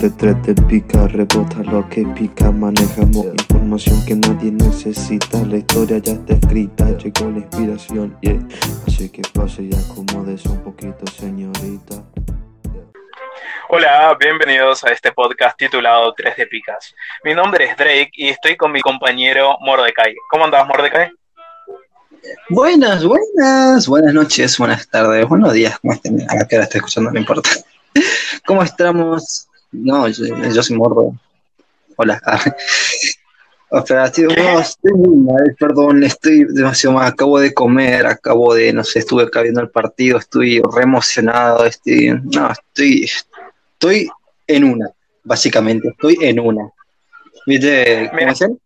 de tres te pica, rebota lo que pica, manejamos información que nadie necesita, la historia ya está escrita, llegó la inspiración, yeah. Así que pase y acomódese un poquito, señorita. Hola, bienvenidos a este podcast titulado Tres de Picas. Mi nombre es Drake y estoy con mi compañero Mordecai. ¿Cómo andás, Mordecai? Buenas, buenas, buenas noches, buenas tardes, buenos días, ¿cómo estén? A qué hora está escuchando, no importa. ¿Cómo estamos? No, yo, soy Mordo. Hola. O sea, estoy, estoy muy mal, perdón, estoy demasiado mal, acabo de comer, acabo de, no sé, estuve acá viendo el partido, estoy re emocionado, estoy, no, estoy, estoy en una, básicamente, estoy en una. ¿Viste? ¿Cómo dicen?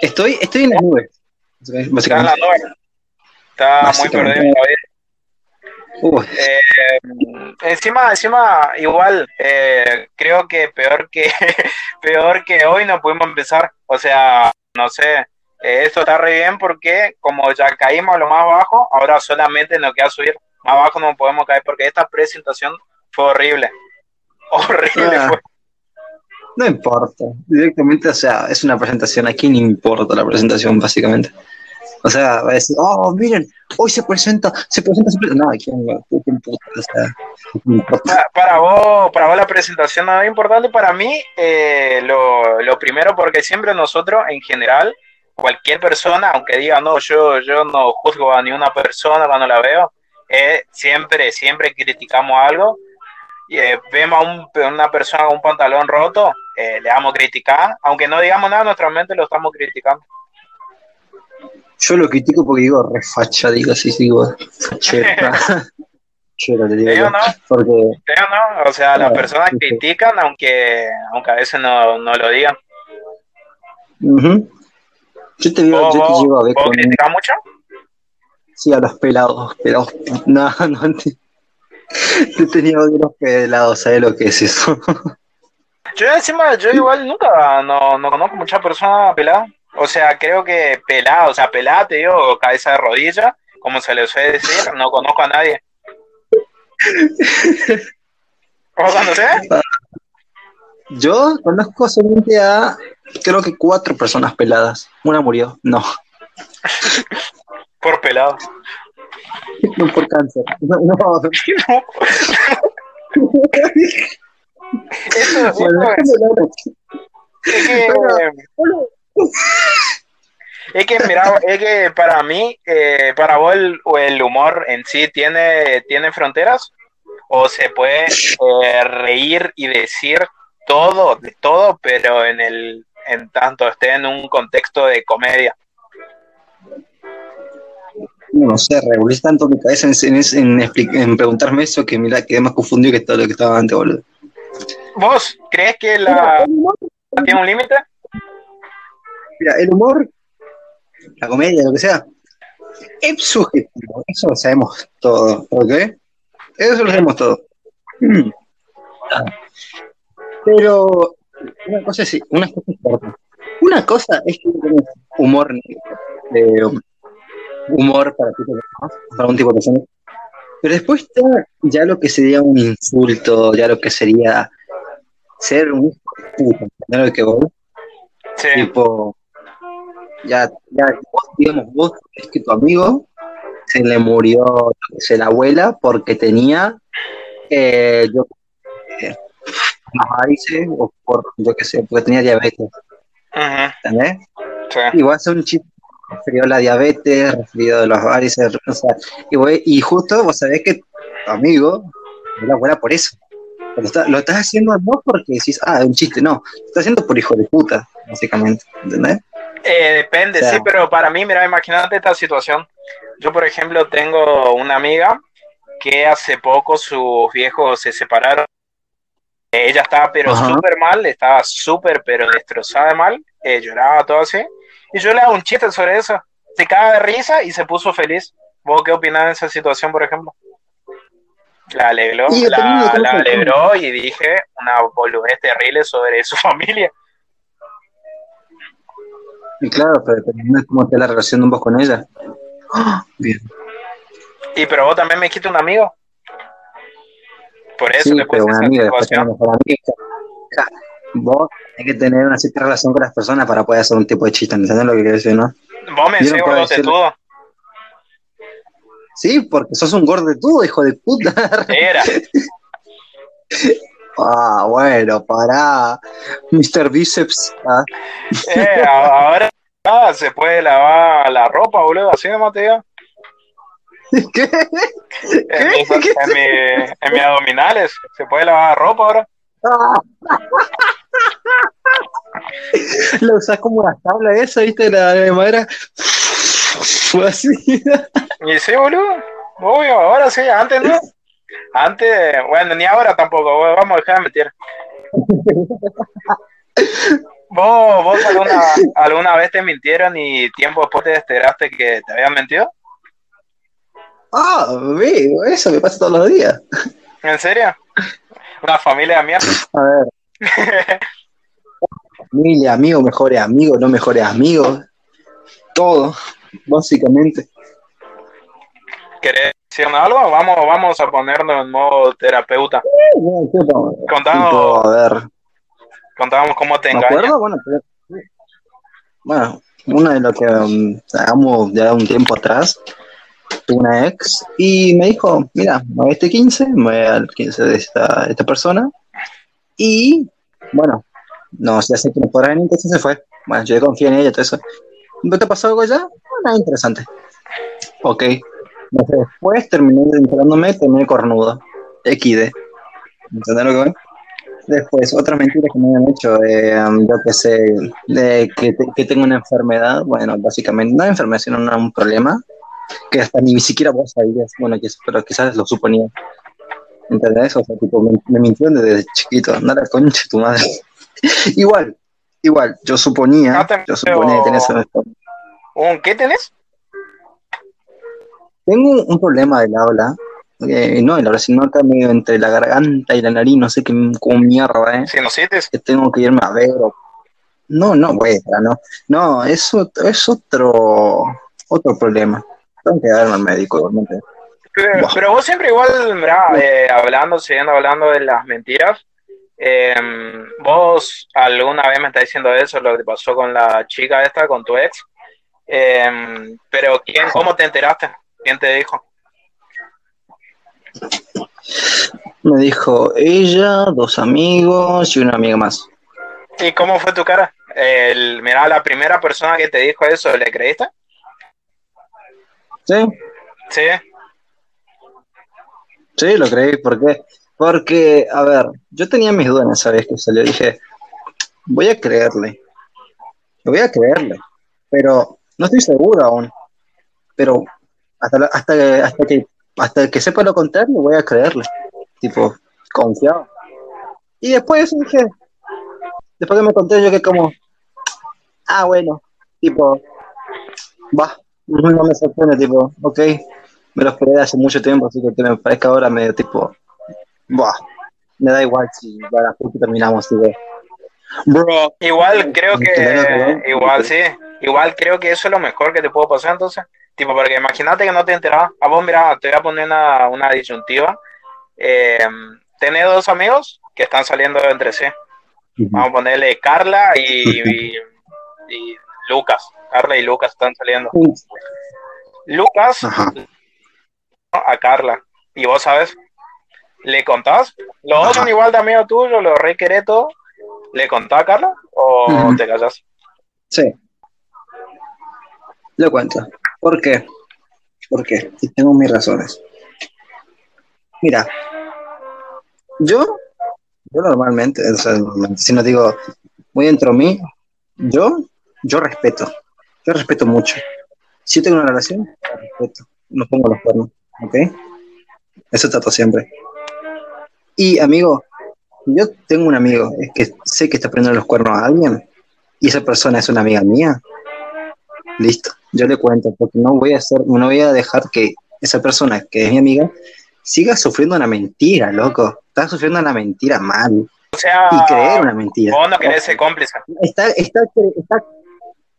Estoy, estoy en las nubes. Básicamente. Está, Está muy perdido eh, encima, encima, igual, eh, creo que peor que peor que hoy no pudimos empezar. O sea, no sé, eh, esto está re bien porque como ya caímos a lo más bajo, ahora solamente nos queda subir. Más abajo no podemos caer porque esta presentación fue horrible. Horrible ah. No importa, directamente, o sea, es una presentación, a quién importa la presentación, básicamente. O sea, va a decir, oh, miren, hoy se presenta, se presenta, se presenta. No, ¿quién, quién puta? O sea, para, vos, para vos la presentación no es importante. Para mí, eh, lo, lo primero, porque siempre nosotros, en general, cualquier persona, aunque diga, no, yo, yo no juzgo a ninguna persona cuando la veo, eh, siempre, siempre criticamos algo. Y, eh, vemos a una persona con un pantalón roto, le damos criticar, aunque no digamos nada, nuestra mente lo estamos criticando. Yo lo critico porque digo refacha, digo así, digo fachera. Yo te digo. no? Porque... no? O sea, las personas critican aunque, aunque a veces no, no lo digan. Yo te digo, yo te llevo a ver con... criticas mucho? Sí, a los pelados, pelados. No, no, te... yo tenía odio a los pelados, ¿sabes lo que es eso? yo encima, yo igual nunca, no, no conozco muchas personas peladas. O sea, creo que pelado, o sea, pelada te digo, cabeza de rodilla, como se le suele decir, no conozco a nadie. ¿Cómo conoces? Yo conozco solamente a, creo que cuatro personas peladas. Una murió, no. por pelado. No por cáncer. No, no. eso, eso es. que, es que, mira, es que para mí, eh, para vos el, humor en sí tiene, tiene fronteras o se puede eh, reír y decir todo, de todo, pero en el en tanto esté en un contexto de comedia. No sé, revolví tanto mi cabeza en, en, preguntarme eso que mira, quedé más confundido que todo lo que estaba antes, boludo. ¿Vos crees que la tiene un límite? Mira, el humor, la comedia, lo que sea, es subjetivo, eso lo sabemos todo, ¿ok? Eso lo sabemos todo. Mm. Pero una cosa es una cosa es Una cosa es que tienes humor eh, humor para, para un tipo de persona. Pero después está ya lo que sería un insulto, ya lo que sería ser un ¿no? Lo que vos, sí. tipo, ya, ya vos, digamos, vos es que tu amigo se le murió se la abuela porque tenía eh, yo eh, varices o por yo qué sé, porque tenía diabetes. ¿Entendés? Sí. Igual es un chiste referido a la diabetes, referido a los varices, o sea, y, y justo vos sabés que tu amigo es la abuela por eso. Lo, lo, estás haciendo no porque decís, ah, es un chiste, no, lo estás haciendo por hijo de puta, básicamente, ¿entendés? Eh, depende, sí, pero para mí, mira, imagínate esta situación. Yo, por ejemplo, tengo una amiga que hace poco sus viejos se separaron. Ella estaba pero súper mal, estaba súper pero destrozada de mal, eh, lloraba todo así. Y yo le hago un chiste sobre eso. Se caga de risa y se puso feliz. ¿Vos qué opinás de esa situación, por ejemplo? La alegró, la, la alegró y dije una boludez terrible sobre su familia. Y claro, pero también cómo está la relación de vos con ella. Bien. Y pero vos también me dijiste un amigo. Por eso sí, pero una amiga, después una mejor amiga. vos tenés que tener una cierta relación con las personas para poder hacer un tipo de chiste, ¿entendés lo que quiero decir, no? Vos me Yo no decirle- todo. Sí, porque sos un gordo de todo, hijo de puta. Era. ah, bueno, pará. Mr. Biceps. Ah. Eh, ahora ah, se puede lavar la ropa, boludo. Así nomás te digo. ¿Qué? En, mis, en, mi- en mis abdominales. Se puede lavar la ropa ahora. Lo usás como una tabla esa, ¿viste? La de madera. Fue así. Y sí, boludo. Obvio, ahora sí, antes no. Antes, bueno, ni ahora tampoco. Vamos a dejar de mentir. ¿Vos, vos alguna, alguna vez te mintieron y tiempo después te enteraste que te habían mentido? Ah, ve, eso me pasa todos los días. ¿En serio? Una familia de mierda. A ver. Familia, amigos, mejores amigos, no mejores amigos. Todo, básicamente. ¿Querés decirme algo? Vamos, vamos a ponernos en modo terapeuta. Contanos, Tipo, a ver. contanos cómo te ¿Me engañan. acuerdo? Bueno, pero- bueno, una de lo que um, hagamos ya un tiempo atrás, tuve una ex y me dijo, mira, me voy a este 15, me voy al 15 de esta, esta persona y, bueno, no, ya sé que no podrá venir, entonces se fue. Bueno, yo confío en ella, todo eso. ¿No te pasó algo ya? Nada interesante. Ok. Después terminé enterándome, terminé cornudo. XD. ¿Entendés lo que voy? Después, otras mentiras que me han hecho, eh, yo que sé, de que, te- que tengo una enfermedad, bueno, básicamente, no enfermedad, sino una- un problema, que hasta ni siquiera vos sabías, bueno, pero quizás lo suponía. ¿Entendés? O sea, tipo, me, me mintieron desde chiquito, no la concha tu madre. igual, igual, yo suponía, No yo suponía que. ¿Un qué tenés? Tengo un, un problema del habla, eh, no del habla, sino acá medio entre la garganta y la nariz, no sé qué como mierda, eh. Sinusitis. que tengo que irme a ver. o- No, no, bueno, no. No, es otro, es otro, otro problema. Tengo que darme al médico, igualmente. Pero, vos siempre igual, mirá, eh, hablando, siguiendo hablando de las mentiras, eh, vos alguna vez me estás diciendo eso, lo que te pasó con la chica esta, con tu ex, eh, pero ¿quién, ¿cómo te enteraste? ¿Quién te dijo? Me dijo ella, dos amigos y una amiga más. ¿Y cómo fue tu cara? El, mirá, la primera persona que te dijo eso, ¿le creíste? ¿Sí? Sí. Sí, lo creí. ¿Por qué? Porque, a ver, yo tenía mis dudas esa vez que salió. Dije, voy a creerle. Voy a creerle. Pero no estoy seguro aún. Pero hasta, la- hasta, que- hasta, que, hasta que sepa lo contrario, voy a creerle. Tipo, confiado. Y después dije, después que me conté, yo que como, ah, bueno, tipo, va, no me sorprende, tipo, ok, me lo esperé hace mucho tiempo, así que que me parezca ahora medio tipo, buah, me da igual si ya la puta terminamos, tipo, bro, Igual creo que, Claro, igual sí, igual creo que eso es lo mejor que te puedo pasar entonces. Tipo, porque imagínate que no te enterabas. A vos, mira, te voy a poner una, una disyuntiva. Eh, tenés dos amigos que están saliendo entre sí. Vamos a ponerle Carla y, y- y Lucas. Carla y Lucas están saliendo. Lucas Ajá. a Carla. Y vos sabes, ¿le contás? ¿Los dos son igual de amigos tuyos? ¿Los re querés todo? ¿Le contás a Carla? ¿O te callas? Sí. Lo cuento. ¿Por qué? ¿Por qué? Y tengo mis razones. Mira, yo, yo normalmente, si no digo muy dentro de mí, yo, yo respeto. Yo respeto mucho. Si yo tengo una relación, la respeto. No pongo los cuernos, ¿ok? Eso trato siempre. Y amigo, yo tengo un amigo que sé que está poniendo los cuernos a alguien y esa persona es una amiga mía, listo, yo le cuento, porque no voy a hacer, no voy a dejar que esa persona que es mi amiga siga sufriendo una mentira, loco. Está sufriendo una mentira mal. O sea, Y creer una mentira. vos no querés ser cómplice. Está, está, está,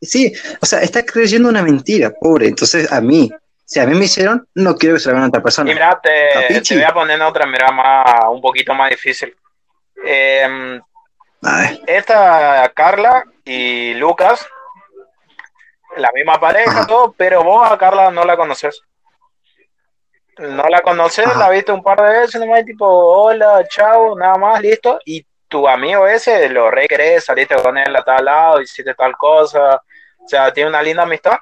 sí, o sea, está creyendo una mentira, pobre. Entonces, a mí, si a mí me hicieron, no quiero que se lo hagan a otra Y persona. mira, te, Capichi. te voy a poner otra, mira, más, un poquito más difícil. Eh, Esta Carla y Lucas, la misma pareja, todo, pero vos a Carla no la conoces. No la conoces, la viste un par de veces nomás, tipo, hola, chao, nada más, listo. Y tu amigo ese lo re querés, saliste con él a tal lado, hiciste tal cosa. O sea, tiene una linda amistad.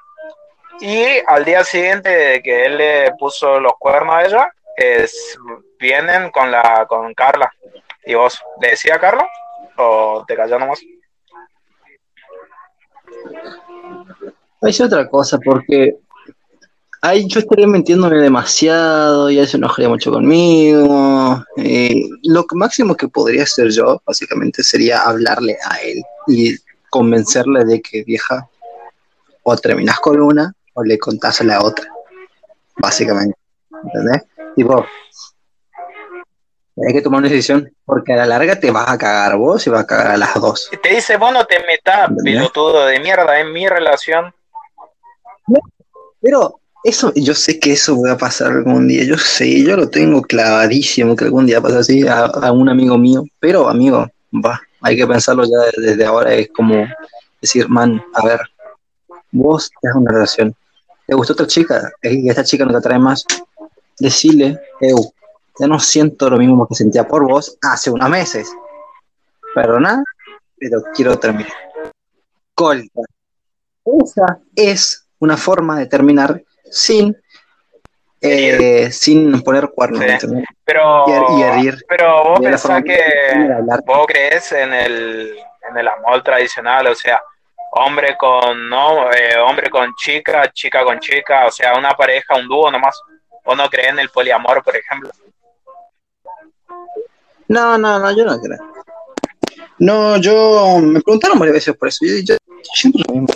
Y al día siguiente de que él le puso los cuernos a ella, es, vienen con la con Carla. ¿Y vos le decía a Carla? ¿O te calló nomás? Es otra cosa, porque ahí yo estaría mintiéndome demasiado y eso enojaría mucho conmigo. Eh, lo máximo que podría hacer yo, básicamente, sería hablarle a él y convencerle de que, vieja, o terminas con una o le contás a la otra. Básicamente. ¿Entendés? Tipo, hay que tomar una decisión porque a la larga te vas a cagar vos y vas a cagar a las dos. Te dice, vos no te metas, pelotudo de mierda, en mi relación. Pero eso, yo sé que eso va a pasar algún día, yo sé, yo lo tengo clavadísimo que algún día pasa así a, a un amigo mío, pero amigo, va, hay que pensarlo ya desde ahora, es como decir, man, a ver, vos tenés una relación, te gustó otra chica, y esta chica no te atrae más, decirle, eu, ya no siento lo mismo que sentía por vos hace unos meses. Perdona, pero quiero terminar. Colta. Esa es una forma de terminar sin eh, sin poner cuernos. Pero, pero vos pensás que vos crees en el, en el amor tradicional, o sea, hombre con no, eh, hombre con chica, chica con chica, o sea, una pareja, un dúo nomás. ¿O no crees en el poliamor, por ejemplo? No, no, no, yo no creo. No, yo me preguntaron varias veces por eso. Yo, yo, siempre lo mismo.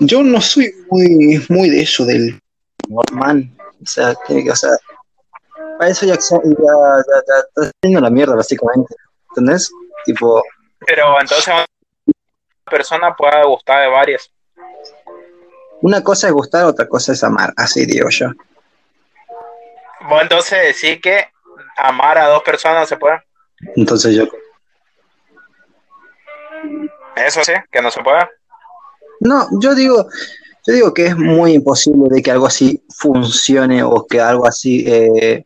Yo no soy muy, muy de eso del normal. O sea, tiene que, o sea, para eso ya, ya, ya, ya está haciendo la mierda, básicamente. ¿Entendés? Tipo. Pero entonces una persona puede gustar de varias. Una cosa es gustar, otra cosa es amar, así digo yo. Bueno, entonces decir que amar a dos personas se puede. Entonces yo. Eso sí, que no se puede. No, yo digo, yo digo que es muy imposible de que algo así funcione o que algo así eh,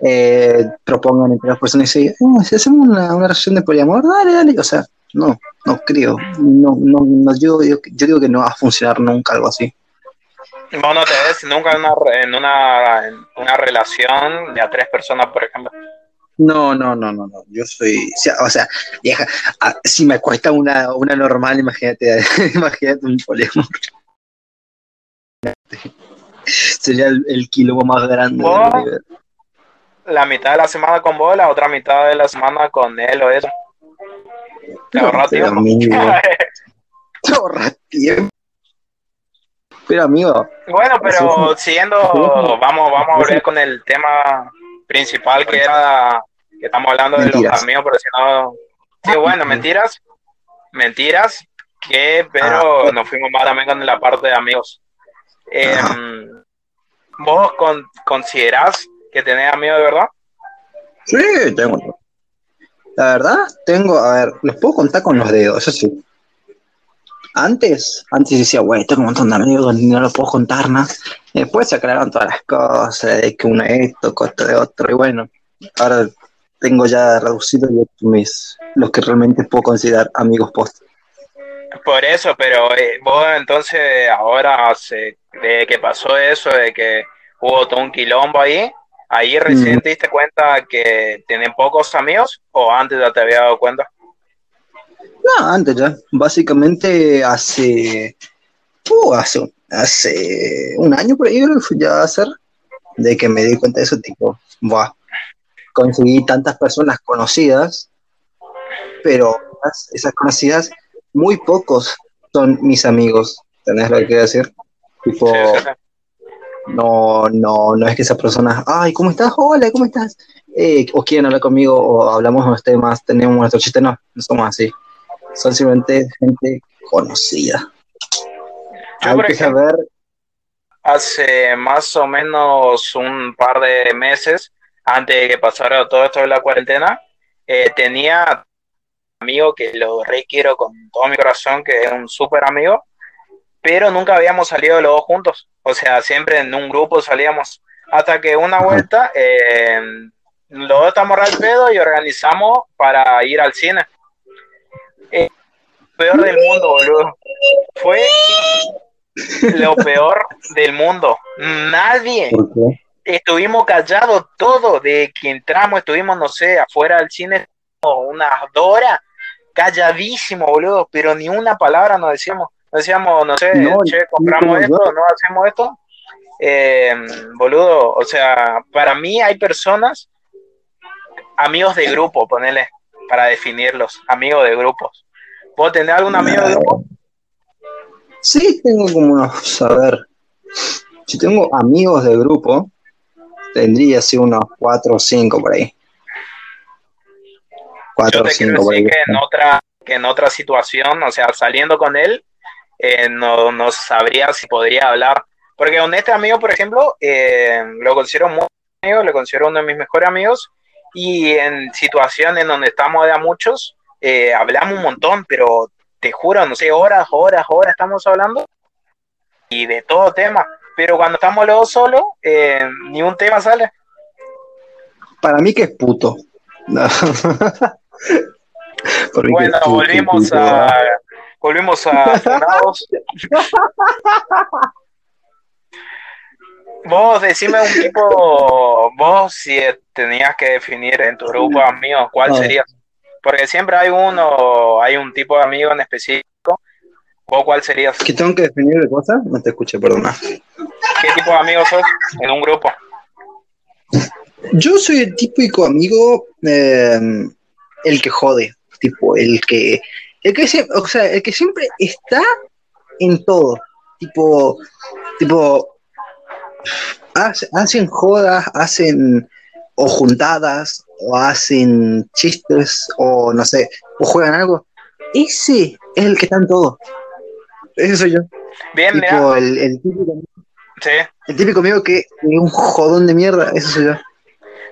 eh, propongan entre las personas y digan, si hacemos una, una relación de poliamor, dale, dale. O sea, no, no creo. No, no, no yo, yo, yo digo que no va a funcionar nunca algo así. No, no te ves nunca en una, en una, en una relación de a tres personas, por ejemplo. No, no, no, no, no. Yo soy, o sea, vieja, si me cuesta una, una normal, imagínate, imagínate un poliamor. Sería el, el quilombo más grande. la mitad de la semana con vos, la otra mitad de la semana con él o eso. Te ahorra tiempo. Te ahorra tiempo. Pero amigo. Bueno, pero siguiendo, vamos, vamos a volver con el tema principal que era que estamos hablando de los amigos, pero si no. Sí, bueno, mentiras. Mentiras. Que, pero nos fuimos más también con la parte de amigos. Em, ¿Vos con, considerás que tenés amigos de verdad? Sí, tengo. La verdad, tengo, a ver, los puedo contar con los dedos, eso sí. Antes, antes decía, güey, tengo un montón de amigos, no lo puedo contar nada. Después se aclararon todas las cosas, de que uno es esto, costo de otro, y bueno, ahora tengo ya reducido mis, los que realmente puedo considerar amigos post. Por eso, pero eh, vos entonces ahora, de que pasó eso, de que hubo todo un quilombo ahí, ahí recién mm. te diste cuenta que tienen pocos amigos o antes ya te había dado cuenta? No, antes ya. Básicamente hace. Uh, hace, hace un año por ahí ya a hacer. De que me di cuenta de eso, tipo, va. Conseguí tantas personas conocidas, pero esas conocidas, muy pocos son mis amigos. ¿Tenés lo que quiero decir? Tipo, no, no, no es que esa persona, ay, ¿cómo estás? Hola, ¿cómo estás? Eh, o quieren hablar conmigo, o hablamos de unos temas, tenemos nuestro chiste, no, no somos así son simplemente gente conocida. Yo, por ejemplo, hace más o menos un par de meses, antes de que pasara todo esto de la cuarentena, eh, tenía amigo que lo requiero con todo mi corazón, que es un súper amigo, pero nunca habíamos salido los dos juntos. O sea, siempre en un grupo salíamos. Hasta que una vuelta, eh, los dos estamos al pedo y organizamos para ir al cine. Eh, peor del mundo, boludo. Fue lo peor del mundo. Nadie. Estuvimos callados todo de que entramos, estuvimos, no sé, afuera del cine unas dos horas, calladísimo, boludo, pero ni una palabra nos decíamos. Decíamos, no sé, che, compramos esto, no hacemos esto. Eh, boludo, o sea, para mí hay personas, amigos de grupo, ponele, para definirlos, amigos de grupos. ¿Vos tenés algún amigo de grupo? Sí, tengo como unos, a ver, si tengo amigos de grupo, tendría así unos cuatro o cinco por ahí. Cuatro o cinco por ahí. Que en, otra, que en otra situación, o sea, saliendo con él, eh, no, no, sabría si podría hablar. Porque con este amigo, por ejemplo, eh, lo considero muy amigo, lo considero uno de mis mejores amigos, y en situaciones en donde estamos de a muchos, eh, hablamos un montón, pero te juro, no sé, horas, horas, horas estamos hablando, y de todo tema. Pero cuando estamos los solos, ni un tema sale. Para mí que es puto. bueno, volvimos a Volvimos a vos decime un tipo, vos si tenías que definir en tu grupo de amigos, ¿cuál sería? Porque siempre hay uno, hay un tipo de amigo en específico. ¿Vos cuál serías? ¿Qué tengo que definir de cosas? No te escuché, perdona. ¿Qué tipo de amigo sos en un grupo? Yo soy el típico amigo, eh, el que jode, tipo, el que el que, o sea, el que siempre está en todo. Tipo, tipo, hacen jodas, hacen o juntadas, o hacen chistes, o no sé, o juegan algo. Ese es el que está en todo. Ese soy yo. Bien, tipo, el, el, típico, sí. el típico amigo que es un jodón de mierda, ese soy yo.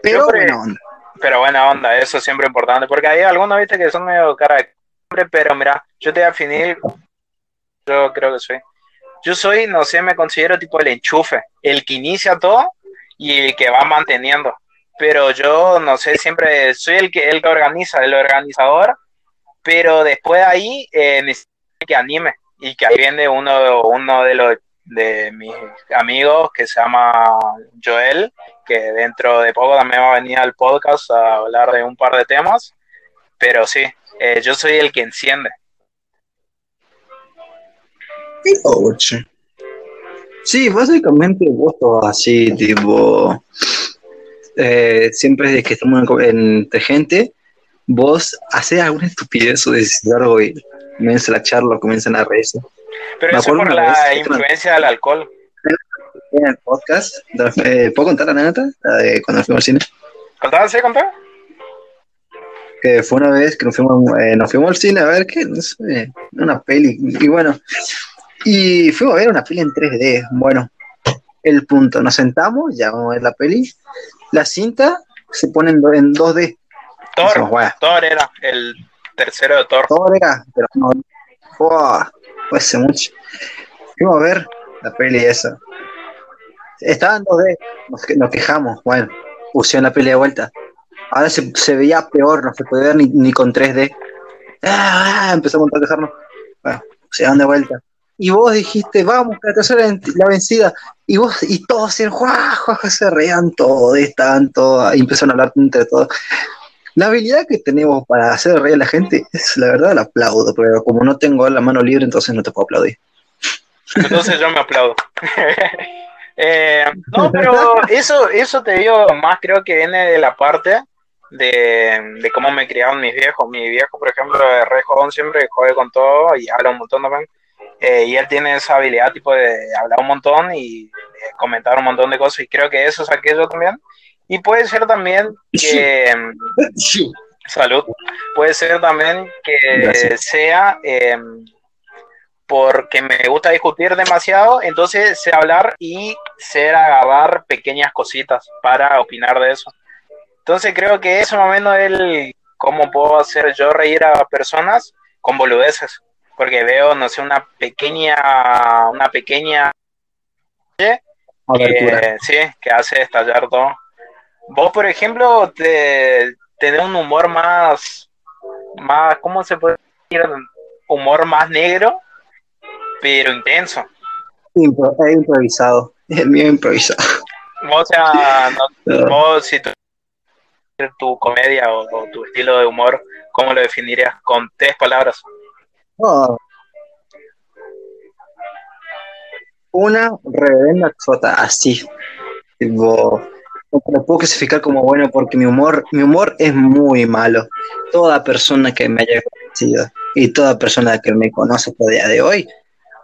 Pero buena onda. Pero buena onda, eso es siempre importante, porque hay algunos, viste, que son medio cara de pero mira, yo te voy a definir, yo creo que soy. Yo soy, no sé, me considero tipo el enchufe, el que inicia todo y el que va manteniendo. Pero yo, no sé, siempre soy el que, el que organiza, el organizador, pero después de ahí eh, necesito que anime y que ahí viene uno, uno de los de mis amigos que se llama Joel, que dentro de poco también va a venir al podcast a hablar de un par de temas. Pero sí, eh, yo soy el que enciende. Sí, básicamente vos así, tipo, eh, siempre que estamos entre gente, vos haces alguna estupidez o decís algo y comienza la charla, comienzan a reírse. Pero eso por la influencia del alcohol. En el podcast, eh, ¿puedo contar la anécdota? de cuando fuimos al cine. ¿Contá? ¿Sí, contá? que fue una vez que nos fuimos, eh, nos fuimos al cine a ver qué, no sé, una peli, y bueno, y fuimos a ver una peli en 3D, bueno, el punto, nos sentamos, ya vamos a ver la peli, la cinta se pone en, 2D. Thor, Thor era el tercero de Thor. Thor era, pero no, fue hace mucho. Fuimos a ver la peli esa. Estaba en 2D, nos, quejamos, bueno, pusieron la peli de vuelta Ahora se, se, veía peor, no se puede ver ni, ni con 3D. Ah, empezamos a quejarnos. Bueno, se dan de vuelta. Y vos dijiste, vamos, la tercera la vencida. Y vos, y todos se, se reían todos, estaban todos, y empezaron a hablar entre todos. La habilidad que tenemos para hacer reír a la gente es la verdad, la aplaudo, pero como no tengo la mano libre, entonces no te puedo aplaudir. Entonces yo me aplaudo. eh, no, pero eso, eso te digo más, creo que viene de la parte de, cómo me criaron mis viejos. Mi viejo, por ejemplo, es re jodón siempre, jode con todo y habla un montón también. Eh, y él tiene esa habilidad tipo de hablar un montón y comentar un montón de cosas y creo que eso es aquello también. Y puede ser también que... Salud. Puede ser también que sea em, porque me gusta discutir demasiado, entonces sé hablar y sé agarrar pequeñas cositas para opinar de eso. Entonces creo que eso más o menos es cómo puedo hacer yo reír a personas con boludeces. Porque veo, no sé, una pequeña, una pequeña que, sí, que hace estallar todo. Vos, por ejemplo, te, tenés un humor más, más, ¿cómo se puede decir? Humor más negro, pero intenso. He improvisado, el mío improvisado. O sea, vos si tu, tu comedia o, tu estilo de humor, ¿cómo lo definirías? Con tres palabras. Una reverenda chota, así. Tipo, no lo puedo clasificar como bueno porque mi humor, mi humor es muy malo. Toda persona que me haya conocido y toda persona que me conoce hasta día de hoy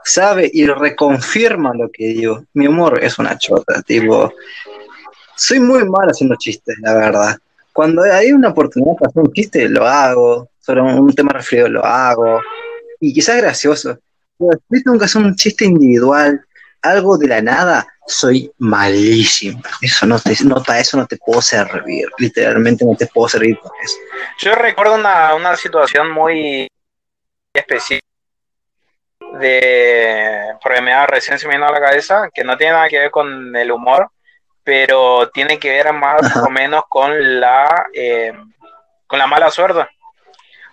sabe y reconfirma lo que digo. Mi humor es una chota, tipo. Soy muy malo haciendo chistes, la verdad. Cuando hay una oportunidad para hacer un chiste, lo hago. Sobre un tema referido, lo hago. Y quizás gracioso. Pero si tengo que hacer un chiste individual, algo de la nada, soy malísimo. Eso no te, nota eso no te puedo servir. Literalmente no te puedo servir por eso. Yo recuerdo una, una situación muy específica de porque me da recién se me vino a la cabeza, que no tiene nada que ver con el humor, pero tiene que ver más o menos con la eh, con la mala suerte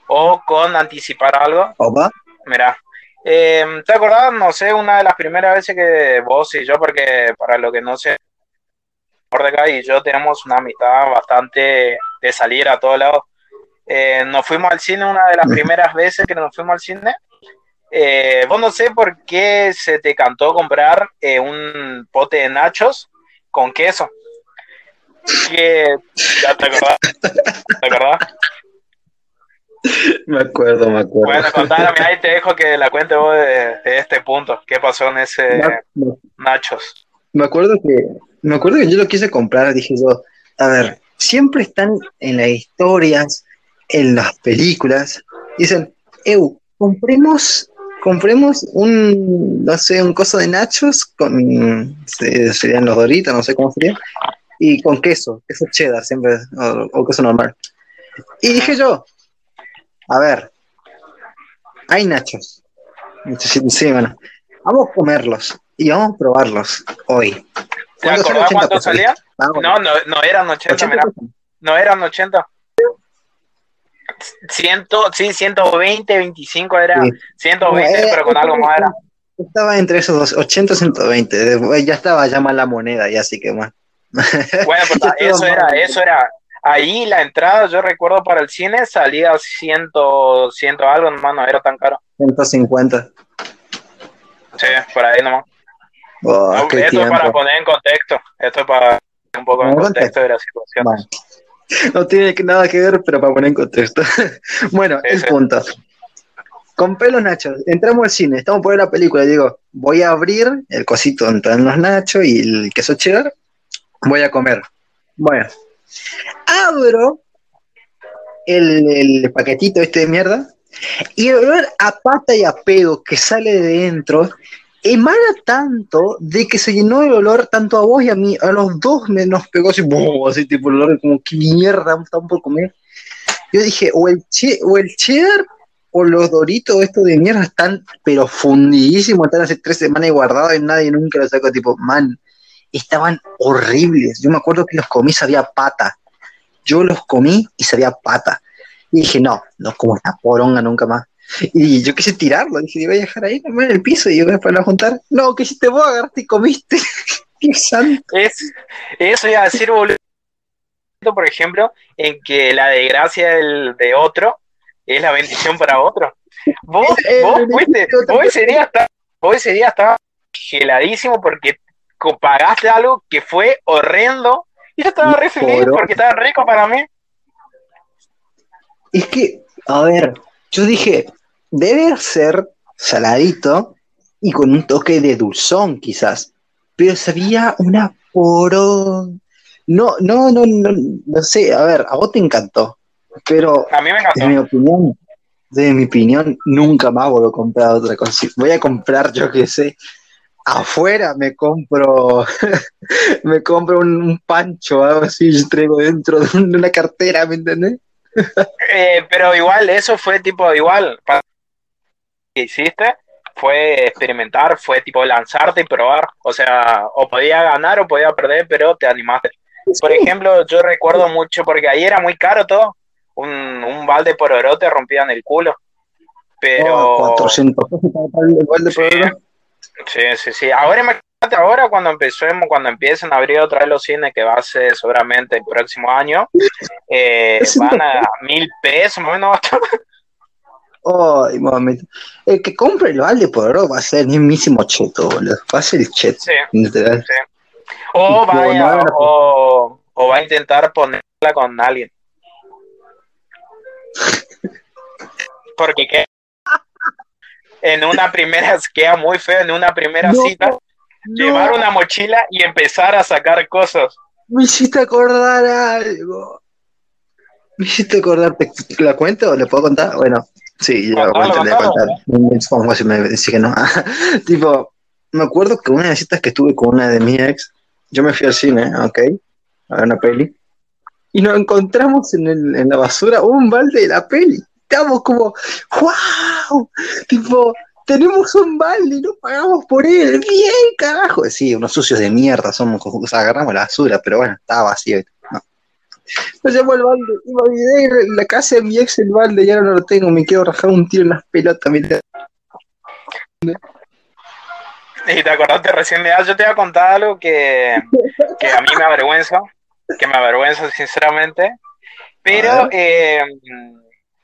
o con anticipar algo. ¿Opa? Mira, eh, ¿te acordás? No sé, una de las primeras veces que vos y yo, porque para lo que no sé, Mordecai y yo tenemos una amistad bastante de salir a todos lados. Eh, nos fuimos al cine una de las primeras veces que nos fuimos al cine eh, vos no sé por qué se te cantó comprar eh, un pote de nachos con queso. Que, ¿Ya te acordás? ¿Te acordás? Me acuerdo, me acuerdo. Bueno, contame, ahí te dejo que la cuente vos de, este punto. ¿Qué pasó en ese nachos? Me acuerdo que me acuerdo que yo lo quise comprar, dije yo, a ver, siempre están en las historias, en las películas, dicen, Eu, compremos compremos un, no sé, un coso de nachos con, serían los doritos, no sé cómo sería, y con queso, queso cheddar siempre, o, queso normal. Y dije yo, a ver, hay nachos. Sí, bueno, vamos a comerlos y vamos a probarlos hoy. ¿Te acordás cuánto salía? No, no, no eran 80, mira. No eran 80. 100, sí, 120, 25 era 120, pero con algo más era. Estaba entre esos dos, 80 120. Ya estaba ya mal la moneda, ya así que más. Bueno, pues eso era, eso era. Ahí la entrada, yo recuerdo para el cine salía 100, 100 algo, nomás no era tan caro. 150. Sí, por ahí nomás. Oh, esto es para poner en contexto. Esto es para un poco en contexto, de la situación. no tiene nada que ver, pero para poner en contexto. bueno, el punto. Compré los nachos, entramos al cine, estamos por ver la película, digo, voy a abrir el cosito donde están los nachos y el queso cheddar, voy a comer. Bueno, abro el, paquetito este de mierda y el olor a pata y a pedo que sale de dentro emana tanto de que se llenó el olor tanto a vos y a mí, a los dos me nos pegó así, así tipo el olor como que mierda estamos por comer. Yo dije, o el, o el cheddar o los doritos estos de mierda están pero fundidísimos, están hace tres semanas guardados y nadie nunca los sacó, tipo, man, estaban horribles. Yo me acuerdo que los comí, sabía pata. Yo los comí y sabía pata. Y dije, no, no como esta poronga nunca más. Y yo quise tirarlo, dije, iba a dejar ahí en el piso y yo para juntar. No, que hiciste vos, agarraste y comiste. Qué santo. Es, eso iba a decir, boludo, por ejemplo, en que la desgracia del, de otro es la bendición para otro. Vos, vos, fuiste, vos ese día vos ese día estaba geladísimo porque pagaste algo que fue horrendo y yo estaba re feliz porque estaba rico para mí. Es que, a ver, yo dije, debe ser saladito y con un toque de dulzón quizás, pero sabía una poro... No, no, no, no, no sé, a ver, a vos te encantó, pero a mí me encantó. en mi opinión, de mi opinión, nunca más voy a comprar otra cosa. Voy a comprar, yo qué sé, afuera me compro, me compro un, pancho, algo así, y traigo dentro de una cartera, ¿me entendés? Eh, pero igual, eso fue tipo igual. que hiciste fue experimentar, fue tipo lanzarte y probar. O sea, o podía ganar o podía perder, pero te animaste. Por ejemplo, yo recuerdo mucho, porque ahí era muy caro todo. Un, un balde por oro te rompían el culo. Pero. 400 Sí, sí, sí. Ahora imagínate, ahora cuando empecemos, cuando empiecen a abrir otra vez los cines, que va a ser seguramente el próximo año, eh, van a mil pesos, más o menos. Ay, mami. El que compre el balde por oro va a ser el mismísimo cheto, boludo. Va a ser el cheto. Sí, literal. Sí. O, vaya, o, o va a intentar ponerla con alguien. Porque qué en una primera, queda muy feo en una primera cita, llevar una mochila y empezar a sacar cosas. Me hiciste acordar algo. Me hiciste acordar, ¿la cuento o le puedo contar? Bueno, sí, cuento, le voy a si me dice que no. tipo, me acuerdo que una de las citas que estuve con una de mis ex, yo me fui al cine, ok, a ver una peli, y nos encontramos en, el, en la basura un balde de la peli estamos como, wow, tipo, tenemos un balde y no pagamos por él, bien, carajo. Sí, unos sucios de mierda somos, o sea, agarramos la basura, pero bueno, estaba vacío. No. Me llamó el balde y me olvidé en la casa de mi ex el balde, ya no lo tengo, me quiero rajar un tiro en las pelotas. Mira. Y te acordaste recién de, ah, yo te iba a contar algo que, que a mí me avergüenza, que me avergüenza sinceramente, pero eh,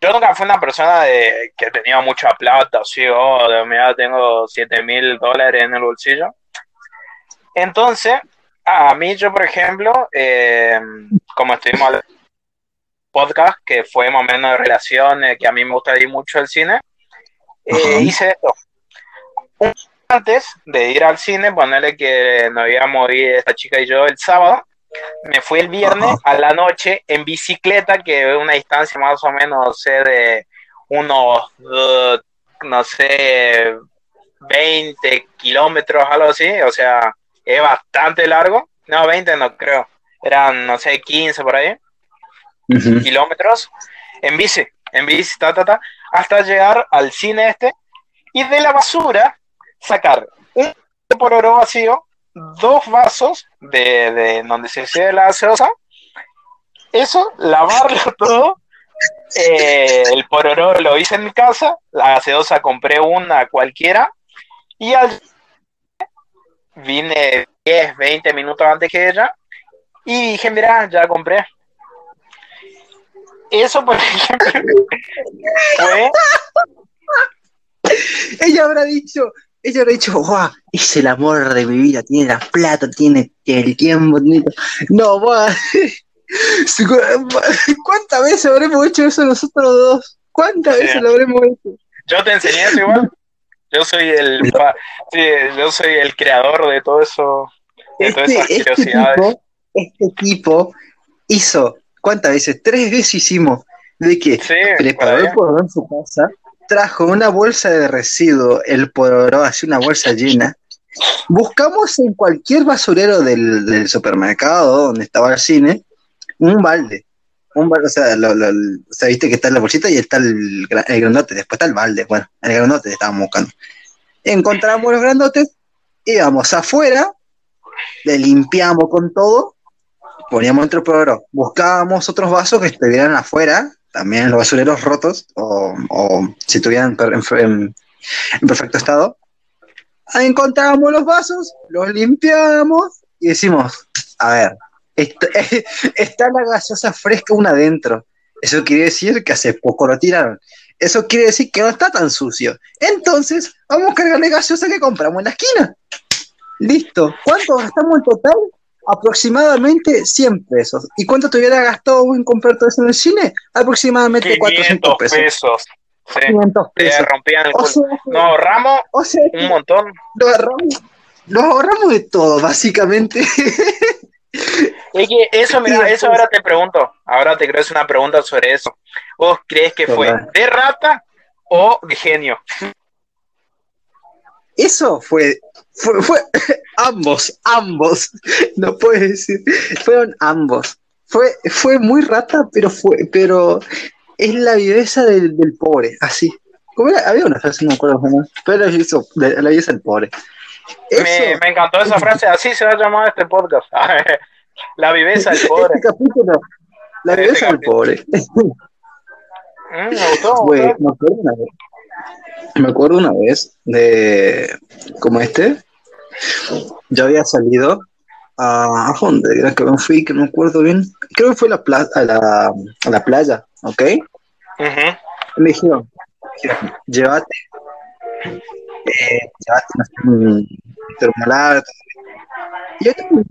yo nunca fui una persona de, que tenía mucha plata, así, oh, de mira, tengo 7 mil dólares en el bolsillo. Entonces, a mí yo, por ejemplo, eh, como estuvimos al podcast, que fue más o menos de relaciones, que a mí me gusta ir mucho al cine, eh, hice esto. antes de ir al cine, ponerle que nos íbamos a ir esta chica y yo el sábado, me fui el viernes a la noche en bicicleta, que es una distancia más o menos, no sé, de unos, uh, no sé, 20 kilómetros, algo así, o sea, es bastante largo. No, 20 no creo, eran, no sé, 15 por ahí, kilómetros, en bici, en bici, ta, ta, ta, hasta llegar al cine este, y de la basura sacar un por oro vacío dos vasos de, de donde se hace la gaseosa, eso, lavarlo todo, eh, el pororo lo hice en mi casa, la gaseosa compré una cualquiera, y al vine 10, 20 minutos antes que ella, y dije, mira, ya compré. Eso, por ejemplo, fue... Ella habrá dicho, ella habrá dicho, ¡guau! Es el amor de mi vida, tiene la plata, tiene el tiempo. No, ¡guau! ¿Cuántas veces habremos hecho eso nosotros dos? ¿Cuántas veces lo habremos hecho? Yo te enseñé eso igual. Yo soy el, sí, yo soy el creador de todo eso, de todas esas este, este Tipo, este tipo hizo, ¿cuántas veces? Tres veces hicimos de que preparó el en su casa trajo una bolsa de residuo, el pororo, así una bolsa llena. Buscamos en cualquier basurero del, supermercado donde estaba el cine un balde. Un balde, o sea, lo, viste que está la bolsita y está el, el, grandote, después está el balde. Bueno, el grandote estábamos buscando. Encontramos los grandotes, íbamos afuera, le limpiamos con todo, poníamos otro pororo, buscábamos otros vasos que estuvieran afuera, también los basureros rotos o, si estuvieran en, perfecto estado. Ahí encontrábamos los vasos, los limpiamos y decimos, a ver, está, la gaseosa fresca una adentro. Eso quiere decir que hace poco lo tiraron. Eso quiere decir que no está tan sucio. Entonces, vamos a cargarle gaseosa que compramos en la esquina. Listo. ¿Cuánto gastamos en total? Aproximadamente 100 pesos. ¿Y cuánto te hubiera gastado en comprar todo eso en el cine? Aproximadamente 400 pesos. pesos. Sí. 500 pesos. rompían el no ahorramos un montón. Lo ahorramos, lo ahorramos de todo, básicamente. Es que eso, mira, eso ahora te pregunto, ahora te creo es una pregunta sobre eso. ¿Vos crees que fue de rata o de genio? Eso fue fue, ambos, ambos, no puedes decir, fueron ambos. fue, fue muy rata, pero fue, pero es la viveza del, del pobre, así. ¿Cómo era? Había una frase, no me acuerdo cómo, pero de- la viveza del pobre. Me, Eso- me encantó esa frase, así se va a llamar este podcast. La viveza del pobre. Este capítulo, la Este viveza del pobre. Mm, me gustó, me Güey, gustó. Me acuerdo una vez. De como este. Yo había salido a, ¿a dónde era que me fui, que no me acuerdo bien. Creo que fue a la, pla- a la, a la playa, ¿ok? Me dijeron, llévate, eh, llévate un termolar. Y yo tengo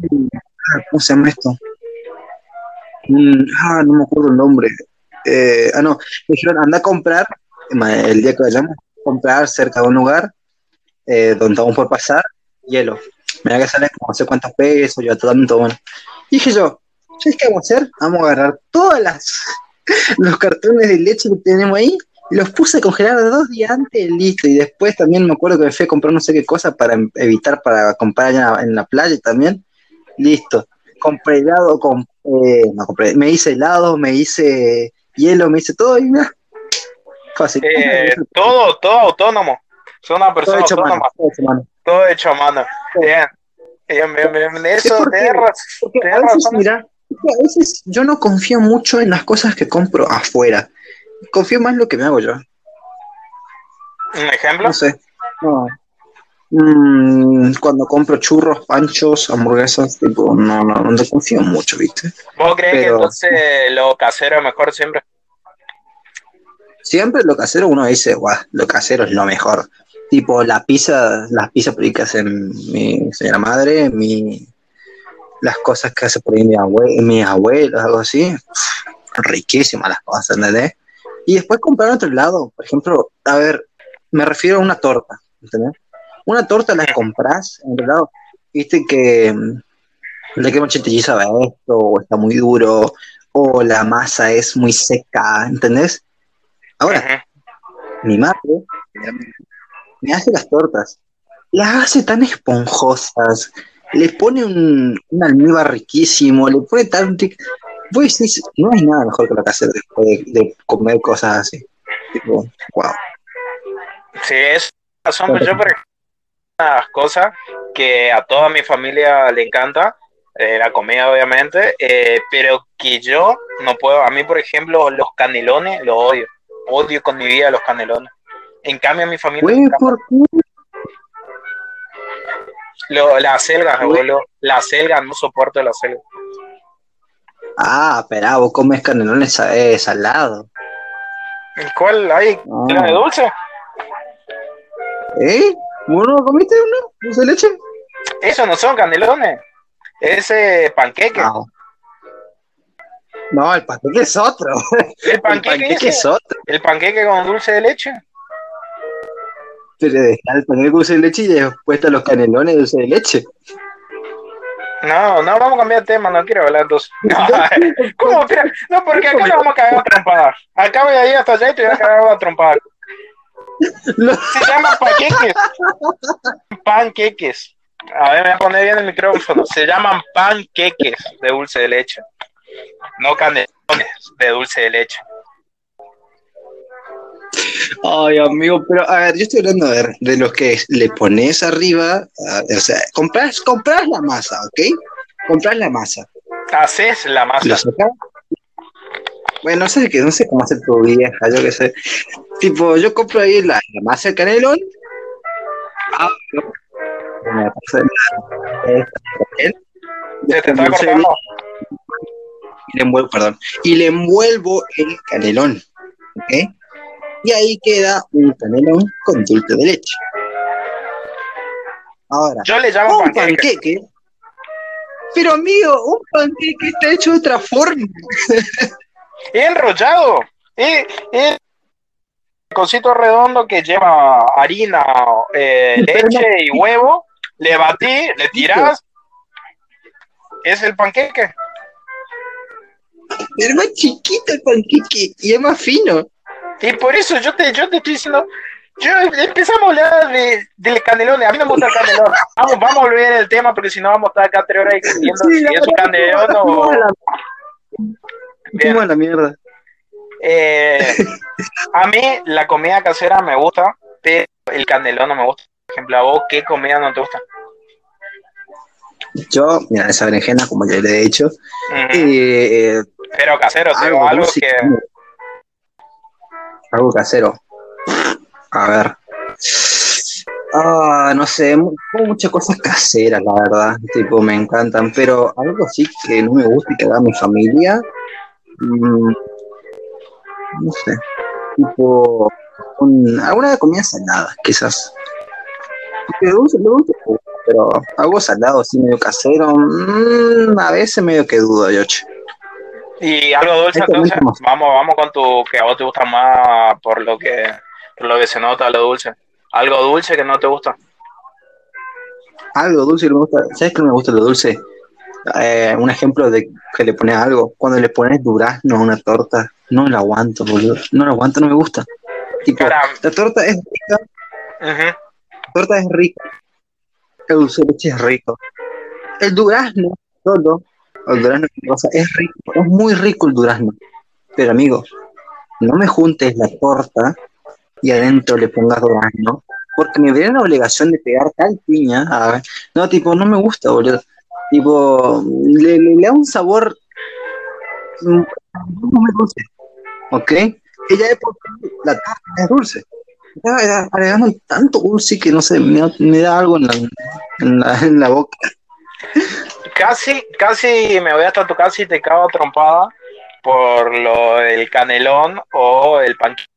¿cómo se llama esto? Ah, no me acuerdo el nombre. Eh, ah, no, me dijeron, anda a comprar, el día que vayamos, comprar cerca de un lugar eh, donde vamos por pasar, hielo. Mira que sale como no sé cuántos pesos, yo todo bueno. Y dije yo, ¿sabes qué vamos a hacer? Vamos a agarrar todas las los cartones de leche que tenemos ahí los puse a congelar dos días antes, listo. Y después también me acuerdo que me fui a comprar no sé qué cosa para evitar para comprar allá en la playa también. Listo. Compré helado, com- eh, no compré, me hice helado, me hice hielo, me hice todo y mira, fácil. Eh, todo, todo autónomo. Soy una todo persona hecho mano, autónoma. todo hecho a mano. Todo hecho a mano. Bien. Bien, bien, bien. Eso, porque- tenés razón. Porque a veces, razón. mira, a veces yo no confío mucho en las cosas que compro afuera. Confío más en lo que me hago yo. ¿Un ejemplo? No sé. No. Mm, cuando compro churros, panchos, hamburguesas, tipo, no, no, no confío mucho, ¿viste? ¿Vos crees que entonces lo casero es mejor siempre? Siempre lo casero uno dice, guau, lo casero es lo mejor. Tipo, la pizza, las pizzas que hacen mi señora madre, mi, las cosas que hace por ahí mi abue- mis abuelos, algo así, riquísimas las cosas, ¿entendés? Y después comprar otro lado, por ejemplo, a ver, me refiero a una torta, ¿entendés? Una torta la compras en otro lado, viste que mm, le quema chantilly a esto, o está muy duro, o la masa es muy seca, ¿entendés? Ahora, mi madre me hace las tortas, las hace tan esponjosas, le pone un, un almíbar riquísimo, le pone tan... no hay nada mejor que lo que hacer después de, de comer cosas así. Tipo, wow. Sí, es razón. pues Yo, por ejemplo, unas cosas que a toda mi familia le encanta, eh, la comida, obviamente, eh, pero que yo no puedo. A mí, por ejemplo, los canelones los odio. Odio con mi vida los canelones. En cambio, a mi familia. ¿por qué? Lo- las selgas, abuelo. Las selgas, no soporto las selgas. Ah, espera, vos comes canelones eh, salado. ¿Y cuál hay? Ah. ¿La de dulce? ¿Eh? ¿Vos no comiste uno? ¿Dulce de leche? Esos no son canelones. Ese panqueque. Ah. No, el panqueque es otro. el El panqueque, es otro. El panqueque con dulce de leche. Pero dejar el panqueque dulce de leche y después están los canelones dulce de leche. No, no, vamos a cambiar de tema, no quiero hablar entonces. No, ¿Cómo? Pero- No, porque acá le vamos a cagar a trompar. Acá voy a ir hasta allá y te voy a cagar a trompar. No. Se llaman panqueques. Panqueques. A ver, me voy a poner bien el micrófono. Se llaman panqueques de dulce de leche. No canelones de dulce de leche. Ay, amigo, pero a ver, yo estoy hablando ver, de los que le pones arriba, a- o sea, compras, compras la masa, ¿ok? Compras la masa, Haces la masa. Bueno, no sé, que no sé cómo hacer tu vieja, yo qué sé. Tipo, yo compro ahí la, la masa de canelón. Ah, no. Me y le envuelvo, perdón, y le envuelvo el canelón, ¿ok? Y ahí queda un canelón con dulce de leche. Ahora, Yo le llamo un panqueque. panqueque. Pero amigo, un panqueque está hecho de otra forma. Enrollado. Y, y cosito redondo que lleva harina, eh, leche y huevo. Le batí, le tirás. Es el panqueque. Pero es más chiquito el panqueque y es más fino. Y por eso yo te, yo te estoy diciendo. Yo empezamos a hablar de, del canelón. A mí no me gusta el canelón. Vamos, vamos a volver el tema porque si no vamos a estar acá tres horas discutiendo si es un canelón o. ¿Cómo la mierda? Eh, a mí la comida casera me gusta, pero el candelón no me gusta. Por ejemplo, ¿a vos qué comida no te gusta? Yo, mira, esa berenjena, como ya le he dicho. Eh, pero casero, algo, algo que... Algo casero. A ver. Ah, no sé, muchas cosas caseras, la verdad. Tipo, me encantan, pero algo así que no me gusta y que haga mi familia. Mm, no sé. Tipo, alguna comida salada, quizás. Porque dulce, dulce, pero algo salado, así medio casero, mm, a veces medio que dudo, Yoche. Y algo dulce, entonces, vamos, vamos con tu, que a vos te gusta más por lo que, por lo que se nota lo dulce. Algo dulce que no te gusta. Algo dulce que me gusta, ¿sabes que no me gusta lo dulce? Eh, un ejemplo de que le pones algo, cuando le pones durazno a una torta, no lo aguanto, boludo, no lo aguanto, no me gusta. Tipo, la torta es rica, la torta es rica, el dulce de leche es rico. El durazno, solo, el durazno es rico, es muy rico el durazno. Pero amigo, no me juntes la torta y adentro le pongas durazno, porque me vería la obligación de pegar tal piña. No, tipo, no me gusta, boludo. Tipo, le, da un sabor muy dulce. ¿Ok? Ella es porque la torta es dulce agregando tanto dulce que no sé, me, da algo en la, en la, boca. Casi, casi me voy hasta tu casa y te cago trompada por lo del canelón o el panqueque.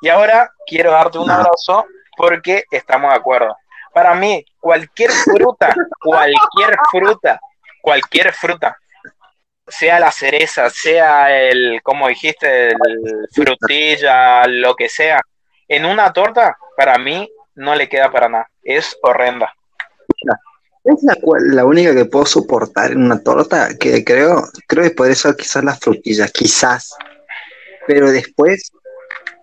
Y ahora quiero darte un abrazo porque estamos de acuerdo. Para mí, cualquier fruta, cualquier fruta, cualquier fruta, sea la cereza, sea el, como dijiste, el frutilla, lo que sea, en una torta, para mí, no le queda para nada. Es horrenda. Es la, la única que puedo soportar en una torta, que creo, creo que podría ser quizás las frutillas, quizás. Pero después,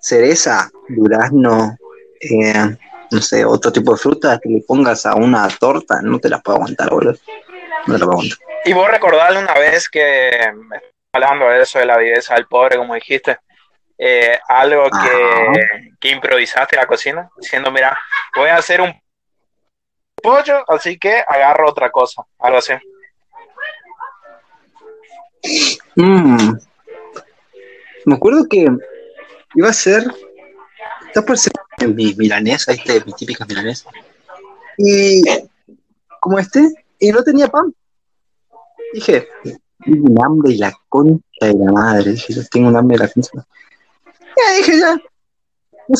cereza, durazno, eh, no sé, otro tipo de fruta que le pongas a una torta, no te la puedo aguantar, boludo. No te la puedo aguantar. Y vos recordarle una vez que, hablando de eso de la viveza del pobre, como dijiste, eh, algo que, que, improvisaste en la cocina, diciendo, mira, voy a hacer un pollo, así que agarro otra cosa, algo así. Mm. Me acuerdo que iba a ser, está por ser mi milanesa, este, mi típica milanesa. Y como este, y no tenía pan. Dije, tengo un hambre y la concha de la madre. Dije, yo tengo un hambre y la concha. Ya dije, ya.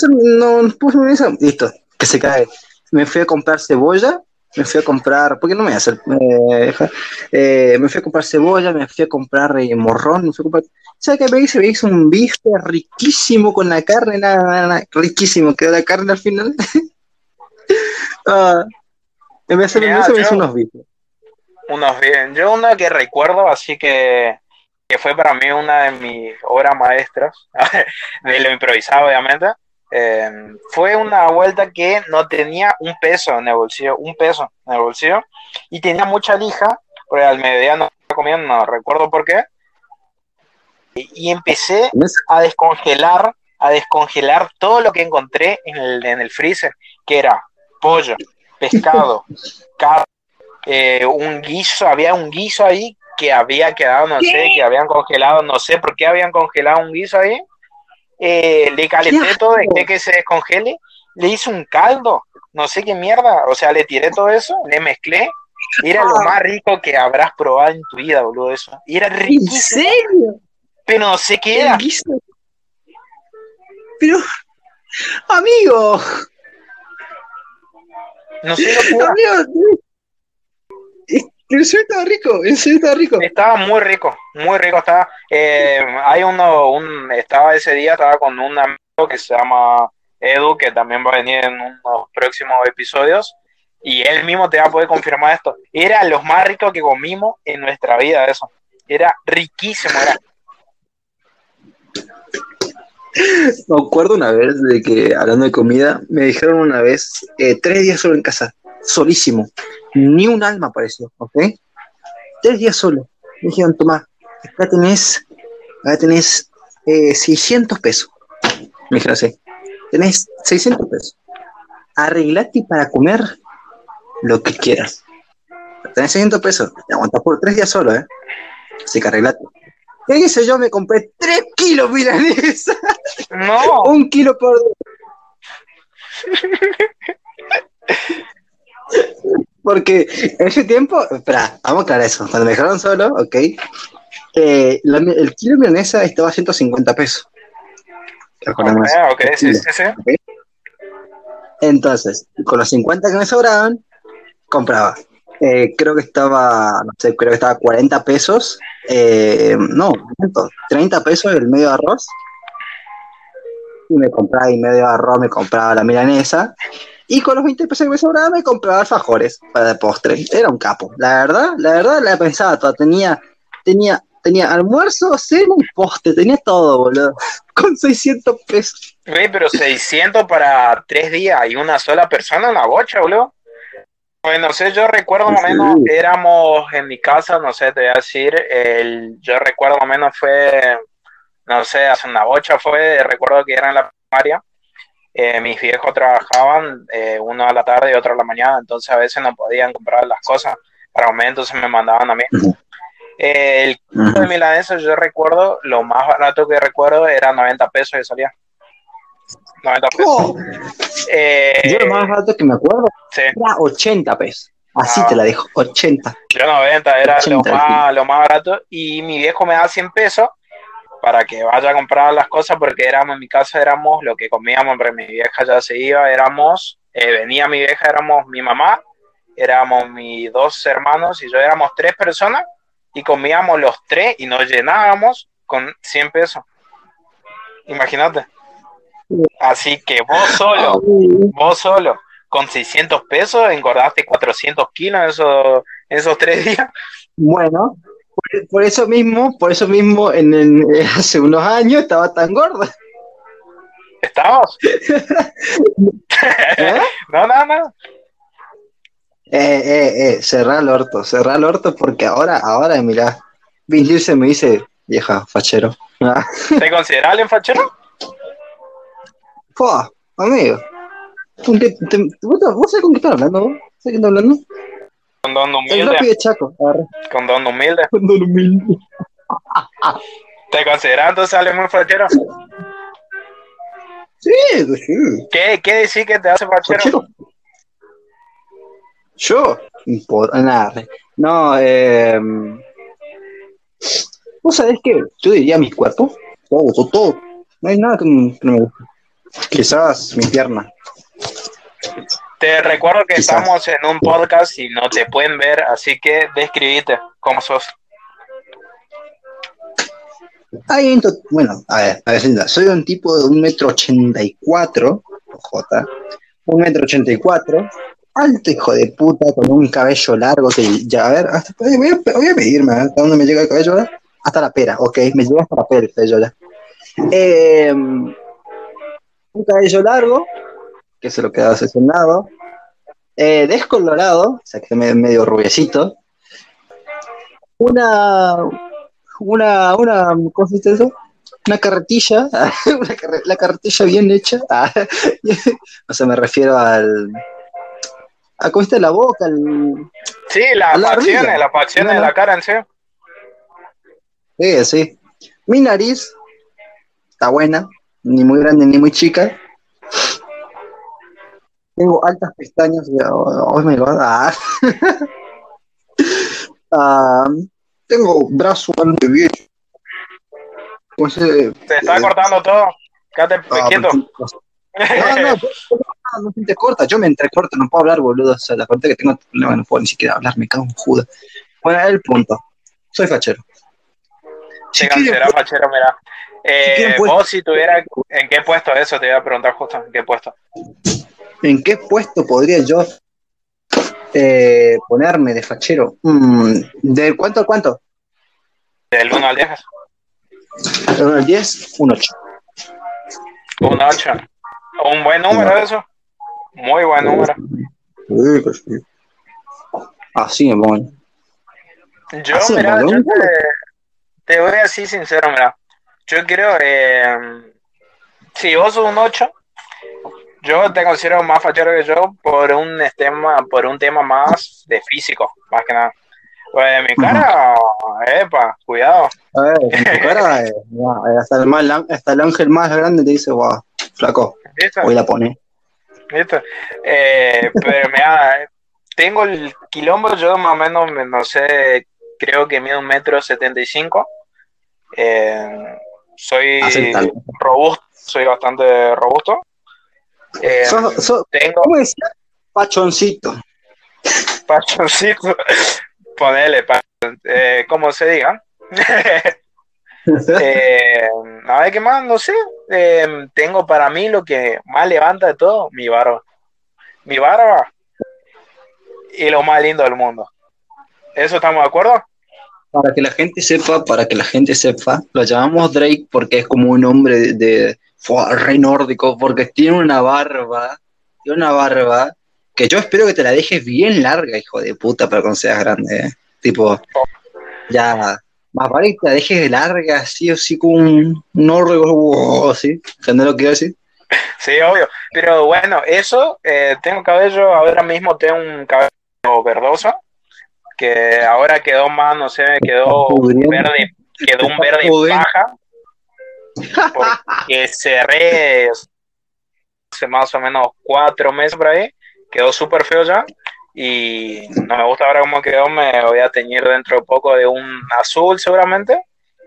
No, no puse eso. Listo, que se cae. Me fui a comprar cebolla, me fui a comprar, ¿por qué no me voy a hacer? Eh, me fui a comprar cebolla, me fui a comprar eh, morrón, me fui a comprar. ¿Sabes qué me hice? Me hice un bife riquísimo con la carne, nada, nada, nada riquísimo. Quedó la carne al final. ah, me me hice unos bifes. Unos bien. Yo una que recuerdo, así que que fue para mí una de mis obras maestras, de lo improvisado obviamente, em, fue una vuelta que no tenía un peso en el bolsillo, un peso en el bolsillo, y tenía mucha lija, porque al mediodía no estaba comiendo, no recuerdo por qué, y, empecé a descongelar, a descongelar todo lo que encontré en el, en el freezer, que era pollo, pescado, carne, eh, un guiso, había un guiso ahí que había quedado, no sé, que habían congelado, no sé por qué habían congelado un guiso ahí. Eh, le calenté todo, dejé que se descongele, le hice un caldo, no sé qué mierda, o sea, le tiré todo eso, le mezclé, era lo más rico que habrás probado en tu vida, boludo, eso. Y era riquísimo. ¿En serio? Pero no sé qué era. Pero, amigo. No sé lo que Amigo, pero sí estaba rico, sí estaba rico. Estaba muy rico, muy rico estaba. Eh, hay uno, un, estaba ese día, estaba con un amigo que se llama Edu, que también va a venir en unos próximos episodios, y él mismo te va a poder confirmar esto. Era lo más rico que comimos en nuestra vida, eso. Era riquísimo, era. Me acuerdo una vez de que, hablando de comida, me dijeron una vez, eh, tres días solo en casa, solísimo ni un alma apareció, ¿ok? Tres días solo. Me dijeron, toma, acá tenés, acá tenés eh, 600 pesos. Me dijeron así, tenés 600 pesos. Arreglate para comer lo que quieras. Tenés 600 pesos, te aguantas por tres días solo, ¿eh? Así que arreglate. ¿Qué hice yo? Me compré 3 kilos milanesa. No. Un kilo por Porque ese tiempo, espera, vamos a aclarar eso. Cuando me dejaron solo, ok, eh, la- el kilo de milanesa estaba a 150 pesos. Recordemos. Ah, ok, sí, sí, sí. ¿ok? Entonces, con los 50 que me sobraban, compraba. Eh, creo que estaba, no sé, creo que estaba a 40 pesos. eh, no, ¿cuánto? 30 pesos el medio de arroz. Y me compraba y medio de arroz, me compraba la milanesa. Y con los 20 pesos que me sobraban, me compraba alfajores para el postre. Era un capo. La verdad, la verdad, la pensaba toda. Tenía, tenía, tenía almuerzo, cena y postre. Tenía todo, boludo. Con 600 pesos. Güey, pero 600 para tres días y una sola persona, una bocha, boludo. Bueno, no sé, yo recuerdo más o Sí. menos, éramos en mi casa, no sé, te voy a decir, el, yo recuerdo más o menos fue, no sé, hace una bocha fue, recuerdo que era en la primaria, eh, mis viejos trabajaban, eh, uno a la tarde y otro a la mañana, entonces a veces no podían comprar las cosas para comer, entonces me mandaban a mí. Eh, el kilo de milanesa, yo recuerdo, lo más barato que recuerdo era 90 pesos que salía. 90 pesos. Oh, Eh, yo lo más barato que me acuerdo sí, era 80 pesos. Así Ah. te la dejo, 80. yo 90 era lo 80, más, lo más barato y mi viejo me da 100 pesos para que vaya a comprar las cosas porque éramos en mi casa éramos lo que comíamos, pero mi vieja ya se iba, éramos, eh, venía mi vieja, éramos mi mamá, éramos mis dos hermanos y yo éramos tres personas y comíamos los tres y nos llenábamos con 100 pesos. Imagínate. Así que vos solo, vos solo, con 600 pesos, engordaste 400 kilos en esos, en esos tres días. Bueno, por, por eso mismo, por eso mismo, en, en- eh, hace unos años estaba tan gorda. ¿Estamos? ¿eh? No, no, no. Eh, eh, eh, cerrá el orto, cerrá el orto porque ahora, ahora, mirá, Vince se me dice, vieja, fachero. Ah, ¿Te consideras alguien fachero? Fua, amigo. ¿Con qué- te- ¿Vos, vos sabés con qué estás hablando? ¿Vos sabés qué estás hablando? Con don El humilde. rápido de Chaco. agarrá. Con don humilde. Con don humilde. ¿Te consideras alguien muy fachero? Sí, sí. ¿Qué, qué decir que te hace fachero? Yo, nada. No, eh, vos sabés que yo diría mis cuerpos, todo, todo, todo. No hay nada que, que no me guste. Quizás mi pierna. Te recuerdo que Quizás. estamos en un podcast y no te pueden ver, así que describite cómo sos. To- bueno, a ver, a ver, soy un tipo de un metro ochenta y cuatro, J, un metro ochenta y cuatro, alto hijo de puta, con un cabello largo que ya, a ver, hasta, voy, a, voy a medirme, ¿eh? ¿hasta dónde me llega el cabello ahora? Hasta la pera, ok, me llega hasta la pera el cabello ya. Eh, un cabello largo, que se lo queda hacia un lado, eh, descolorado, o sea que me- medio rubiecito, una, una, una, ¿cómo se dice eso? Una carretilla, una la carretilla bien hecha, o sea, me refiero al, a cómo está la boca, al, Sí, La barbilla. las facciones de la cara en sí. sí, sí. Mi nariz está buena, ni muy grande ni muy chica. Tengo altas pestañas, y- oh, oh my God, ah. Ah, tengo brazo bastante bien. Pues, eh, Te está eh, cortando todo. Quédate ah, quieto. pues, No, no, no, no te corta, yo me entrecorto, no puedo hablar, boludo. O sea, la parte que tengo problema no puedo ni siquiera hablar, me cago en juda. Bueno, el punto. Soy fachero. Si consideras fachero, mira. Eh, pues- vos si tuvieras, ¿en qué puesto eso? Te iba a preguntar justo, ¿en qué puesto? ¿En qué puesto podría yo eh, ponerme de fachero? Mm, ¿De cuánto a cuánto? Del 1 al 10. ¿De 1 al 10? Un 8. Un 8. Un buen número eso. Muy buen número. Sí, pues sí. Así me pongo. Yo, Así, mira, ¿no? yo te, te voy a decir sincero, mira. Yo creo, eh, si vos sos un 8, yo te considero más fachero que yo por un tema, por un tema más de físico, más que nada. Pues mi cara, epa, cuidado. A ver, tu cara, eh, hasta, el más, hasta el ángel más grande te dice, guau, flaco, hoy la pone. ¿Viste? Eh, pero mira, tengo el quilombo, yo más o menos, no sé, creo que mido un metro setenta y cinco. Eh, soy robusto, soy bastante robusto. Eh, tengo... ¿Cómo es? Pachoncito. Pachoncito. Ponele, eh, como se diga. eh, a ver qué más, no sé. Eh, tengo para mí lo que más levanta de todo, mi barba. Mi barba y lo más lindo del mundo. ¿Eso estamos de acuerdo? Para que la gente sepa, para que la gente sepa, lo llamamos Drake porque es como un hombre de, re nórdico, porque tiene una barba, tiene una barba que yo espero que te la dejes bien larga, hijo de puta, para cuando seas grande. ¿eh? Tipo, ya, más vale que te la dejes larga, así o sí, como un nórdico, así, ¿entendés lo que quiero decir? Sí, obvio. Pero bueno, eso, eh, tengo cabello, ahora mismo tengo un cabello verdoso, que ahora quedó más, no sé, quedó verde, quedó un verde paja, porque cerré hace más o menos cuatro meses por ahí, quedó súper feo ya, y no me gusta ahora cómo quedó, me voy a teñir dentro de poco de un azul seguramente,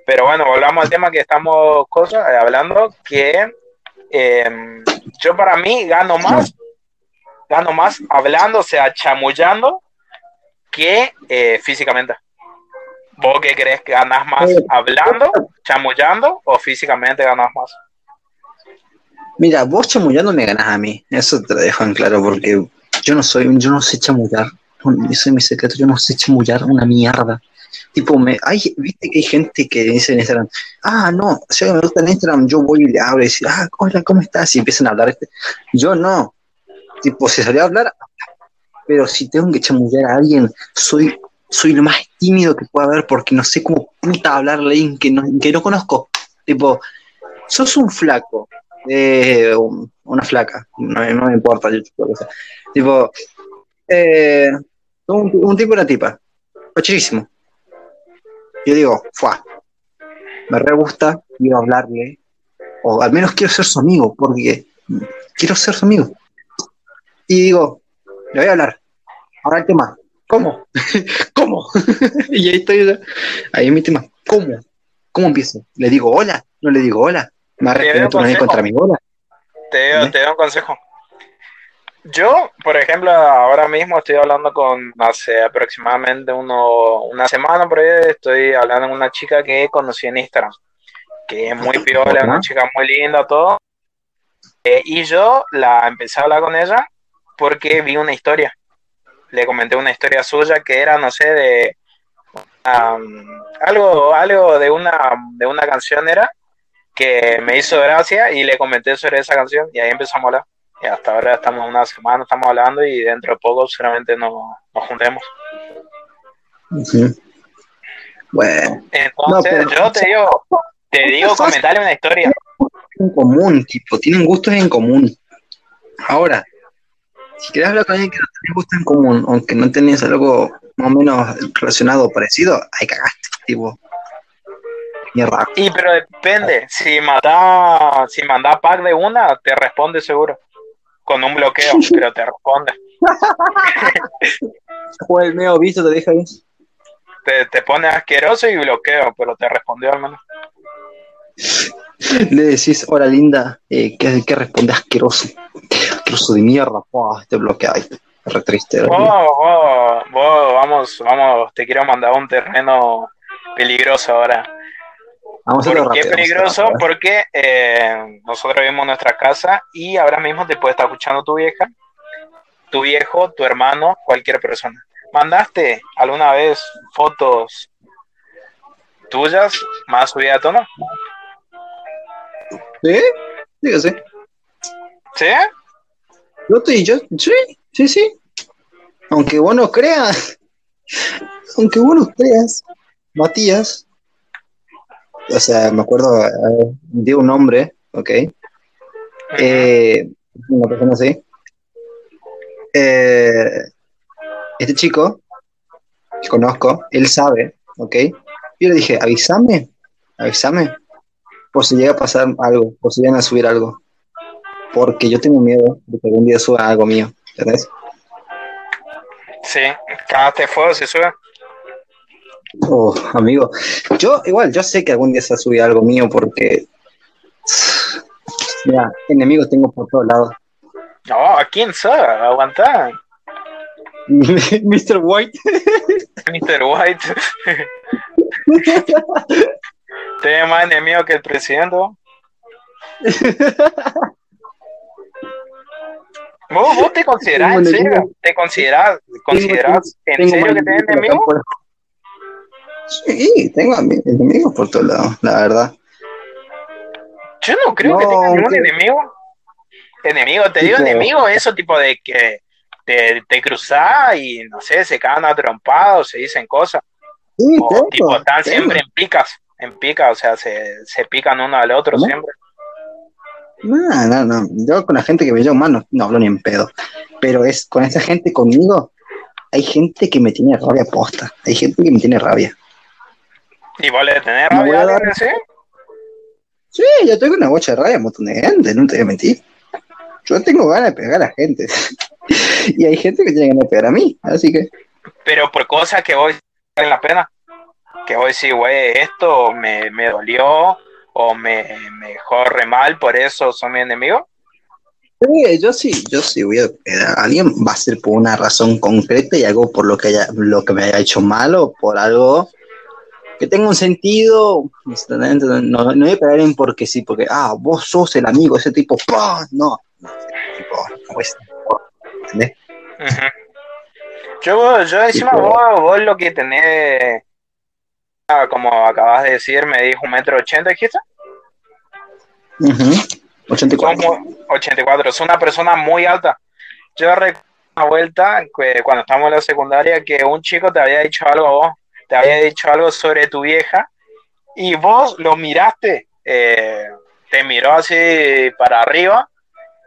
pero bueno, volvamos al tema que estamos cosas, eh, hablando, que em, yo para mí gano más, gano más hablando, o sea, chamullando, que eh, físicamente. ¿Vos qué crees que ganas más hablando, chamullando o físicamente ganas más? Mira, vos chamullando me ganas a mí, eso te lo dejo en claro porque yo no soy, yo no sé chamullar, eso es mi secreto, yo no sé chamullar una mierda. Tipo, me, hay, viste que hay gente que dice en Instagram, ah, no, si me gusta en Instagram, yo voy y le hablo y decir, ah, hola, ¿cómo estás? Y empiezan a hablar. Este. Yo no. Tipo, si salió a hablar, pero si tengo que chamullar a alguien, soy, soy lo más tímido que pueda haber porque no sé cómo puta hablarle a alguien que no, que no conozco. Tipo, sos un flaco, eh, una flaca, no, me importa, yo, tipo, eh, un, un, tipo y una tipa. Yo digo, fuá, me re gusta, quiero hablarle, o al menos quiero ser su amigo, porque quiero ser su amigo. Y digo, le voy a hablar. Ahora el tema. ¿Cómo? ¿Cómo? y ahí estoy, ahí es mi tema. ¿Cómo? ¿Cómo empiezo? ¿Le digo hola? ¿No le digo hola? ¿Me ha contra mi hola? Te, doy, te doy un consejo. Yo, por ejemplo, ahora mismo estoy hablando con, hace aproximadamente uno, una semana por ahí, estoy hablando con una chica que conocí en Instagram, que es muy piola, una chica muy linda, todo. Eh, y yo la empecé a hablar con ella porque vi una historia. Le comenté una historia suya que era, no sé, de algo, algo de una, de una canción era que me hizo gracia y le comenté sobre esa canción y ahí empezamos a hablar. Y hasta ahora estamos una semana, estamos hablando y dentro de poco seguramente nos, nos juntemos. Bueno. Entonces, yo te digo, te digo, comentarle una historia. En común, tipo, tienen gustos en común. Ahora, si quieres hablar con alguien que no tenés gusto en común, aunque no tenés algo más o menos relacionado o parecido, ahí cagaste, tipo. Mierda. Y pero depende, si manda, si manda pack de una, te responde seguro. Con un bloqueo, pero te responde. o el medio visto te deja ahí. Te, te pone asqueroso y bloqueo, pero te respondió al menos. Le decís, hola linda, eh, ¿qué, ¿qué, responde asqueroso? Asqueroso de mierda, oh, te bloquea, re triste. vamos, vamos, te quiero mandar a un terreno peligroso ahora. Vamos ¿Por qué peligroso? Porque eh, nosotros vivimos en nuestra casa y ahora mismo te puede estar escuchando tu vieja, tu viejo, tu hermano, cualquier persona. ¿Mandaste alguna vez fotos tuyas más subidas a tono? ¿Sí? Dígase. ¿Sí? Yo estoy, yo, sí, sí, sí. Aunque vos no creas, aunque vos no creas, Matías, o sea, me acuerdo eh, de un hombre, ¿ok? Eh, una persona así. Eh, este chico, que conozco, él sabe, ¿ok? Yo le dije, avísame, avísame, por si llega a pasar algo, por si llegan a subir algo. Porque yo tengo miedo de que algún día suba algo mío, ¿entendés? Sí, cada te fuego se sube. Oh, amigo, yo igual, yo sé que algún día se va a subir algo mío porque, mira, enemigos tengo por todos lados. No, ¿a quién sabe? Aguanta. Mr. White. Mr. White. Tiene más enemigo que el presidente. ¿Vos, vos te considerás, en serio? ¿Te considerás, considerás en serio que tenés enemigos? Sí, tengo enemigos por todos lados, la verdad. Yo no creo que tenga ningún enemigo. Enemigo, te digo enemigo, eso tipo de que te, te cruzás y no sé, se caen atrompados, se dicen cosas. Sí, o tengo, tipo, están tengo. siempre en picas, en picas, o sea, se, se pican uno al otro ¿Cómo? siempre. No, no, no. Yo con la gente que me llevo mal no, no hablo ni en pedo. Pero es con esa gente conmigo, hay gente que me tiene rabia posta. Hay gente que me tiene rabia. ¿Y vos le tenés voy rabia a dar- sí? Sí, yo tengo una bocha de rabia un montón de gente, no te voy a mentir. Yo tengo ganas de pegar a la gente. y hay gente que tiene ganas de pegar a mí. Así que, Pero por cosas que vos valen la pena. Que vos decís, güey, esto me, me dolió o me, me dejó re mal, por eso son mi enemigo. sí, yo sí, yo sí voy a a alguien. Va a ser por una razón concreta y algo por lo que, haya, lo que me haya hecho mal o por algo que tenga un sentido. No, no voy a pegar alguien porque sí, porque, ah, vos sos el amigo, ese tipo, ¡pah! no. no tipo, no es- ¿entendés? Yo, yo encima Tipo- vos, vos lo que tenés, como acabas de decir, me dijo un metro ochenta, dijiste. Ujú. 84. Como 84, es una persona muy alta. Yo recuerdo una vuelta que cuando estábamos en la secundaria que un chico te había dicho algo a vos, te había dicho algo sobre tu vieja y vos lo miraste, eh, te miró así para arriba,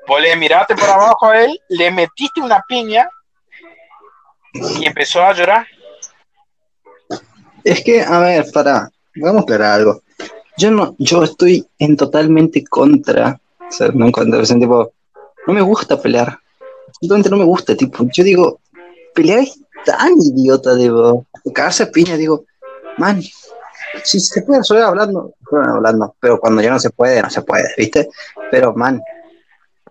vos le miraste por abajo a él, le metiste una piña y empezó a llorar. Es que, a ver, para, vamos a aclarar algo. Yo no, yo estoy en totalmente contra, o sea, no en contra, tipo, no me gusta pelear. Simplemente no me gusta, tipo, yo digo, pelear es tan idiota, digo, cagarse piña, digo, man, si se puede resolver hablando, bueno, hablando, pero cuando ya no se puede, no se puede, ¿viste? Pero, man,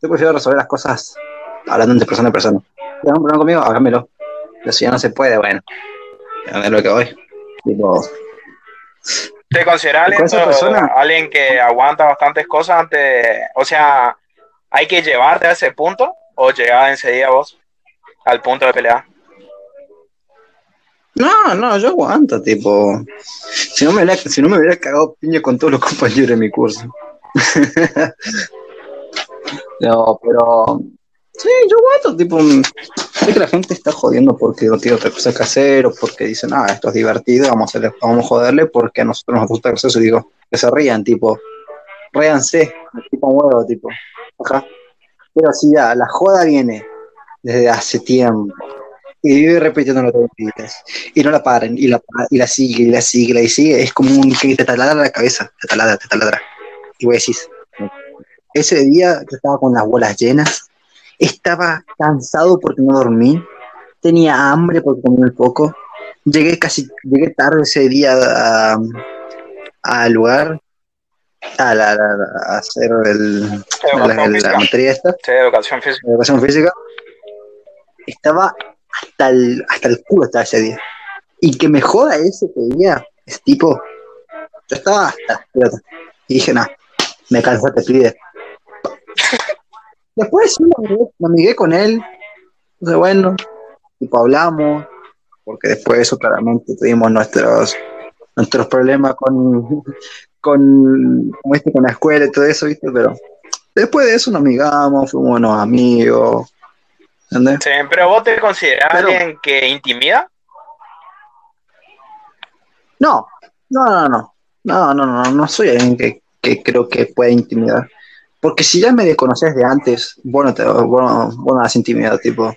yo prefiero resolver las cosas hablando entre persona a persona. ¿Tienes un problema conmigo? Hágamelo. Pero si ya no se puede, bueno, ya lo que voy. Tipo, ¿Te consideras ¿Con esa alguien, persona? alguien que aguanta bastantes cosas antes? O sea, ¿hay que llevarte a ese punto o llegar enseguida vos al punto de pelear? No, no, yo aguanto, tipo. Si no me hubiera, si no me hubiera cagado piña con todos los compañeros de mi curso. no, pero. Sí, yo aguanto, tipo. Sé que la gente está jodiendo porque no tiene otra cosa que hacer o porque dicen, ah, esto es divertido, vamos a, vamos a joderle porque a nosotros nos gusta gracioso. Y digo, que se rían, tipo. Ríanse, tipo huevo, tipo. Ajá. Pero si ya, la joda viene desde hace tiempo y vive repitiendo los días y no la paran y la, y la sigue y la sigue y la sigue es como un que te taladra la cabeza te taladra, te taladra y vos decís ese día yo estaba con las bolas llenas estaba cansado porque no dormí tenía hambre porque comí muy poco llegué casi llegué tarde ese día al lugar a, la, a hacer el, la, materia esta Sí, educación física. educación física, estaba hasta el, hasta el culo estaba ese día. Y que me joda ese que día, es tipo, yo estaba hasta. Y dije, no, me cansé, te pide. Después sí, me amigué, me amigué con él. Entonces, bueno, tipo hablamos, porque después de eso claramente tuvimos nuestros nuestros problemas con con, como este, con la escuela y todo eso, ¿viste? Pero después de eso nos amigamos, fuimos buenos amigos. ¿Entendés? Sí, pero vos te considerás Pero- alguien que intimida. No, no, no, no. No, no, no, no soy alguien que, que creo que pueda intimidar. Porque si ya me desconoces de antes, bueno, te, bueno, bueno, has intimidado, tipo.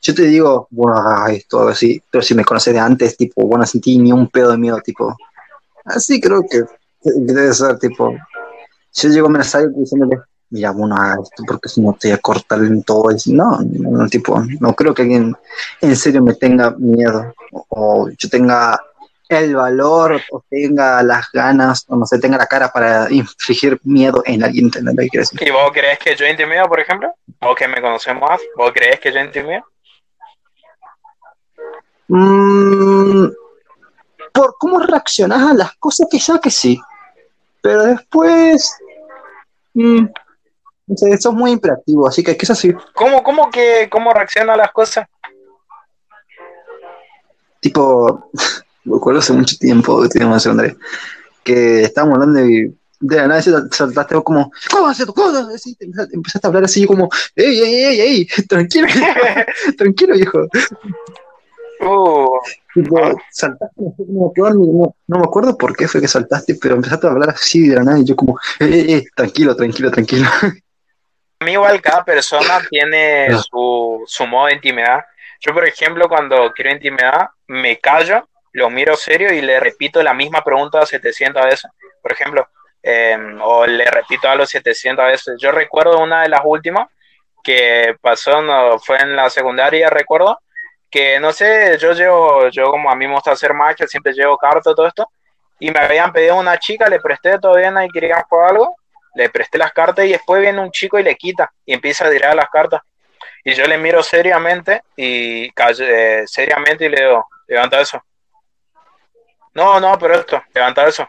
Yo te digo, bueno, ay, todo así, pero si me conoces de antes, tipo, bueno, sentí ni un pedo de miedo, tipo. Así creo que debe ser, tipo. Yo llego a amenazar diciéndole, mira, bueno, esto porque si no te voy a cortar en todo. Y, no, no, tipo, no creo que alguien en serio me tenga miedo o yo tenga el valor o tenga las ganas o no sé, tenga la cara para infligir miedo en alguien. ¿Y vos crees que yo intimido, por ejemplo? ¿O que me conocemos más? ¿Vos crees que yo intimido? Mm, por cómo reaccionas a las cosas, quizá que sí. Pero después. Mm, sos muy imperativo, así que es así. ¿Cómo, cómo que cómo reacciona a las cosas? Tipo, me acuerdo hace mucho tiempo que en Andrés, que estábamos hablando y de la nada saltaste como, ¿cómo haces tu cosa? empezaste a hablar así como, ey, ey, ey, ey, tranquilo, tranquilo, viejo. Uh, saltaste, no, me acuerdo por qué fue que saltaste, pero empezaste a hablar así de la nada y yo como, ey, ey, tranquilo, tranquilo, tranquilo. A mí igual cada persona tiene su, su modo de intimidad. Yo, por ejemplo, cuando quiero intimidad, me callo lo miro serio y le repito la misma pregunta 700 veces, por ejemplo, em, o le repito a los 700 veces. Yo recuerdo una de las últimas que pasó, no, fue en la secundaria, recuerdo, que no sé, yo llevo, yo como a mí me gusta hacer macho, siempre llevo cartas, todo esto, y me habían pedido una chica, le presté todavía y querían jugar algo, le presté las cartas y después viene un chico y le quita y empieza a tirar las cartas. Y yo le miro seriamente y eh, seriamente y le digo, levanta eso. No, no, pero esto, levanta eso.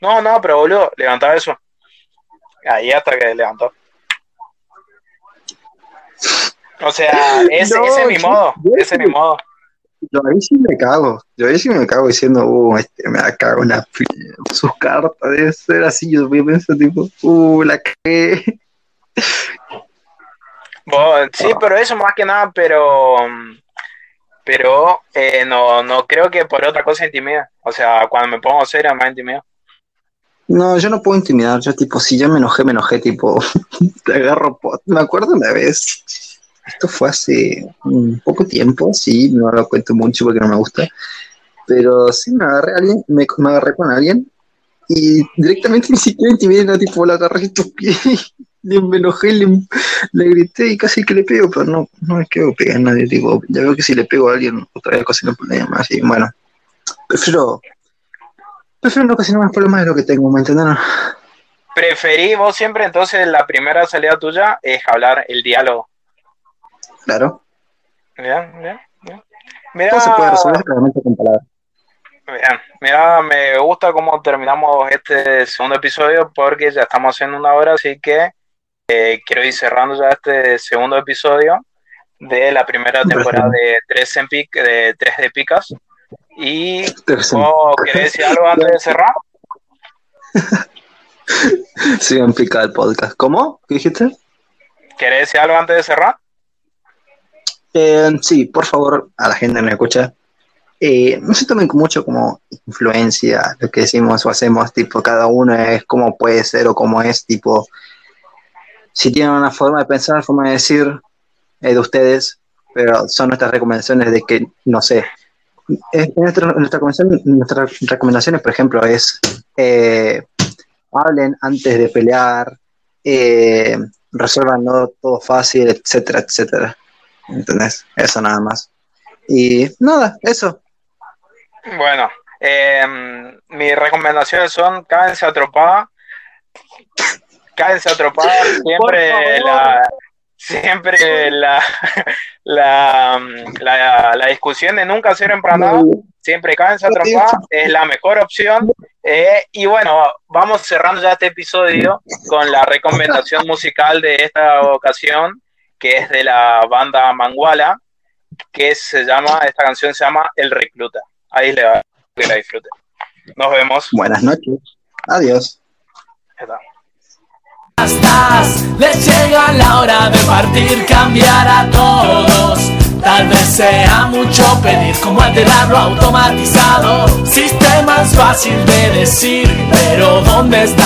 No, no, pero boludo, levanta eso. Ahí hasta que levantó. O sea, ese, ese es mi modo, ese es mi modo. Yo ahí sí me cago, yo ahí sí me cago diciendo, uh, este me da cago una sus cartas, debe ser así, yo pienso tipo, uh, la que sí, pero eso más que nada, pero pero eh, no, no creo que por otra cosa intimida. O sea, cuando me pongo serio, más intimido. No, yo no puedo intimidar. Yo, tipo, si ya me enojé, me enojé, tipo, te agarro. Me acuerdo una vez, esto fue hace un poco tiempo, sí, no lo cuento mucho porque no me gusta. Pero sí, me agarré a alguien, me, agarré con alguien y directamente ni siquiera intimidé, no, tipo, la agarré tus pies me enojé, le, le, grité y casi que le pego, pero no, no me quedo pegar a nadie. Digo, ya veo que si le pego a alguien, otra vez ocasiono problemas. Y bueno, prefiero, prefiero no ocasionar más problemas de lo que tengo, ¿me entienden? Preferí vos siempre, entonces, la primera salida tuya es hablar el diálogo. Claro. Bien, bien, bien. Mira, Todo se puede resolver realmente con palabras. Bien, mira, me gusta cómo terminamos este segundo episodio porque ya estamos haciendo una hora, así que eh, quiero ir cerrando ya este segundo episodio de la primera temporada de Tres, en pic, de, tres de Picas. ¿Y oh, querés decir algo antes de cerrar? en Pica el podcast. ¿Cómo? ¿Qué dijiste? ¿Querés decir algo antes de cerrar? Eh, sí, por favor, a la gente que me escucha, eh, no se tomen mucho como influencia lo que decimos o hacemos, tipo, cada uno es como puede ser o como es, tipo, si tienen una forma de pensar, una forma de decir eh, de ustedes, pero son nuestras recomendaciones de que, no sé, nuestra, nuestras recomendaciones, por ejemplo, es eh, hablen antes de pelear, eh, resuelvan todo fácil, etcétera, etcétera. ¿Entendés? Eso nada más. Y nada, eso. Bueno, eh, mis recomendaciones son cádense atropada, cádense atropada, siempre la siempre la, la, la, discusión de nunca ser empranada, siempre cádense atropada, es la mejor opción. Eh, y bueno, vamos cerrando ya este episodio con la recomendación musical de esta ocasión, que es de la banda Manguala, que se llama, esta canción se llama El Recluta. Ahí le va que la disfrute. Nos vemos. Buenas noches. Adiós. Les llega la hora de partir, cambiar a todos Tal vez sea mucho pedir como alterarlo automatizado. Sistema es fácil de decir, pero ¿dónde está?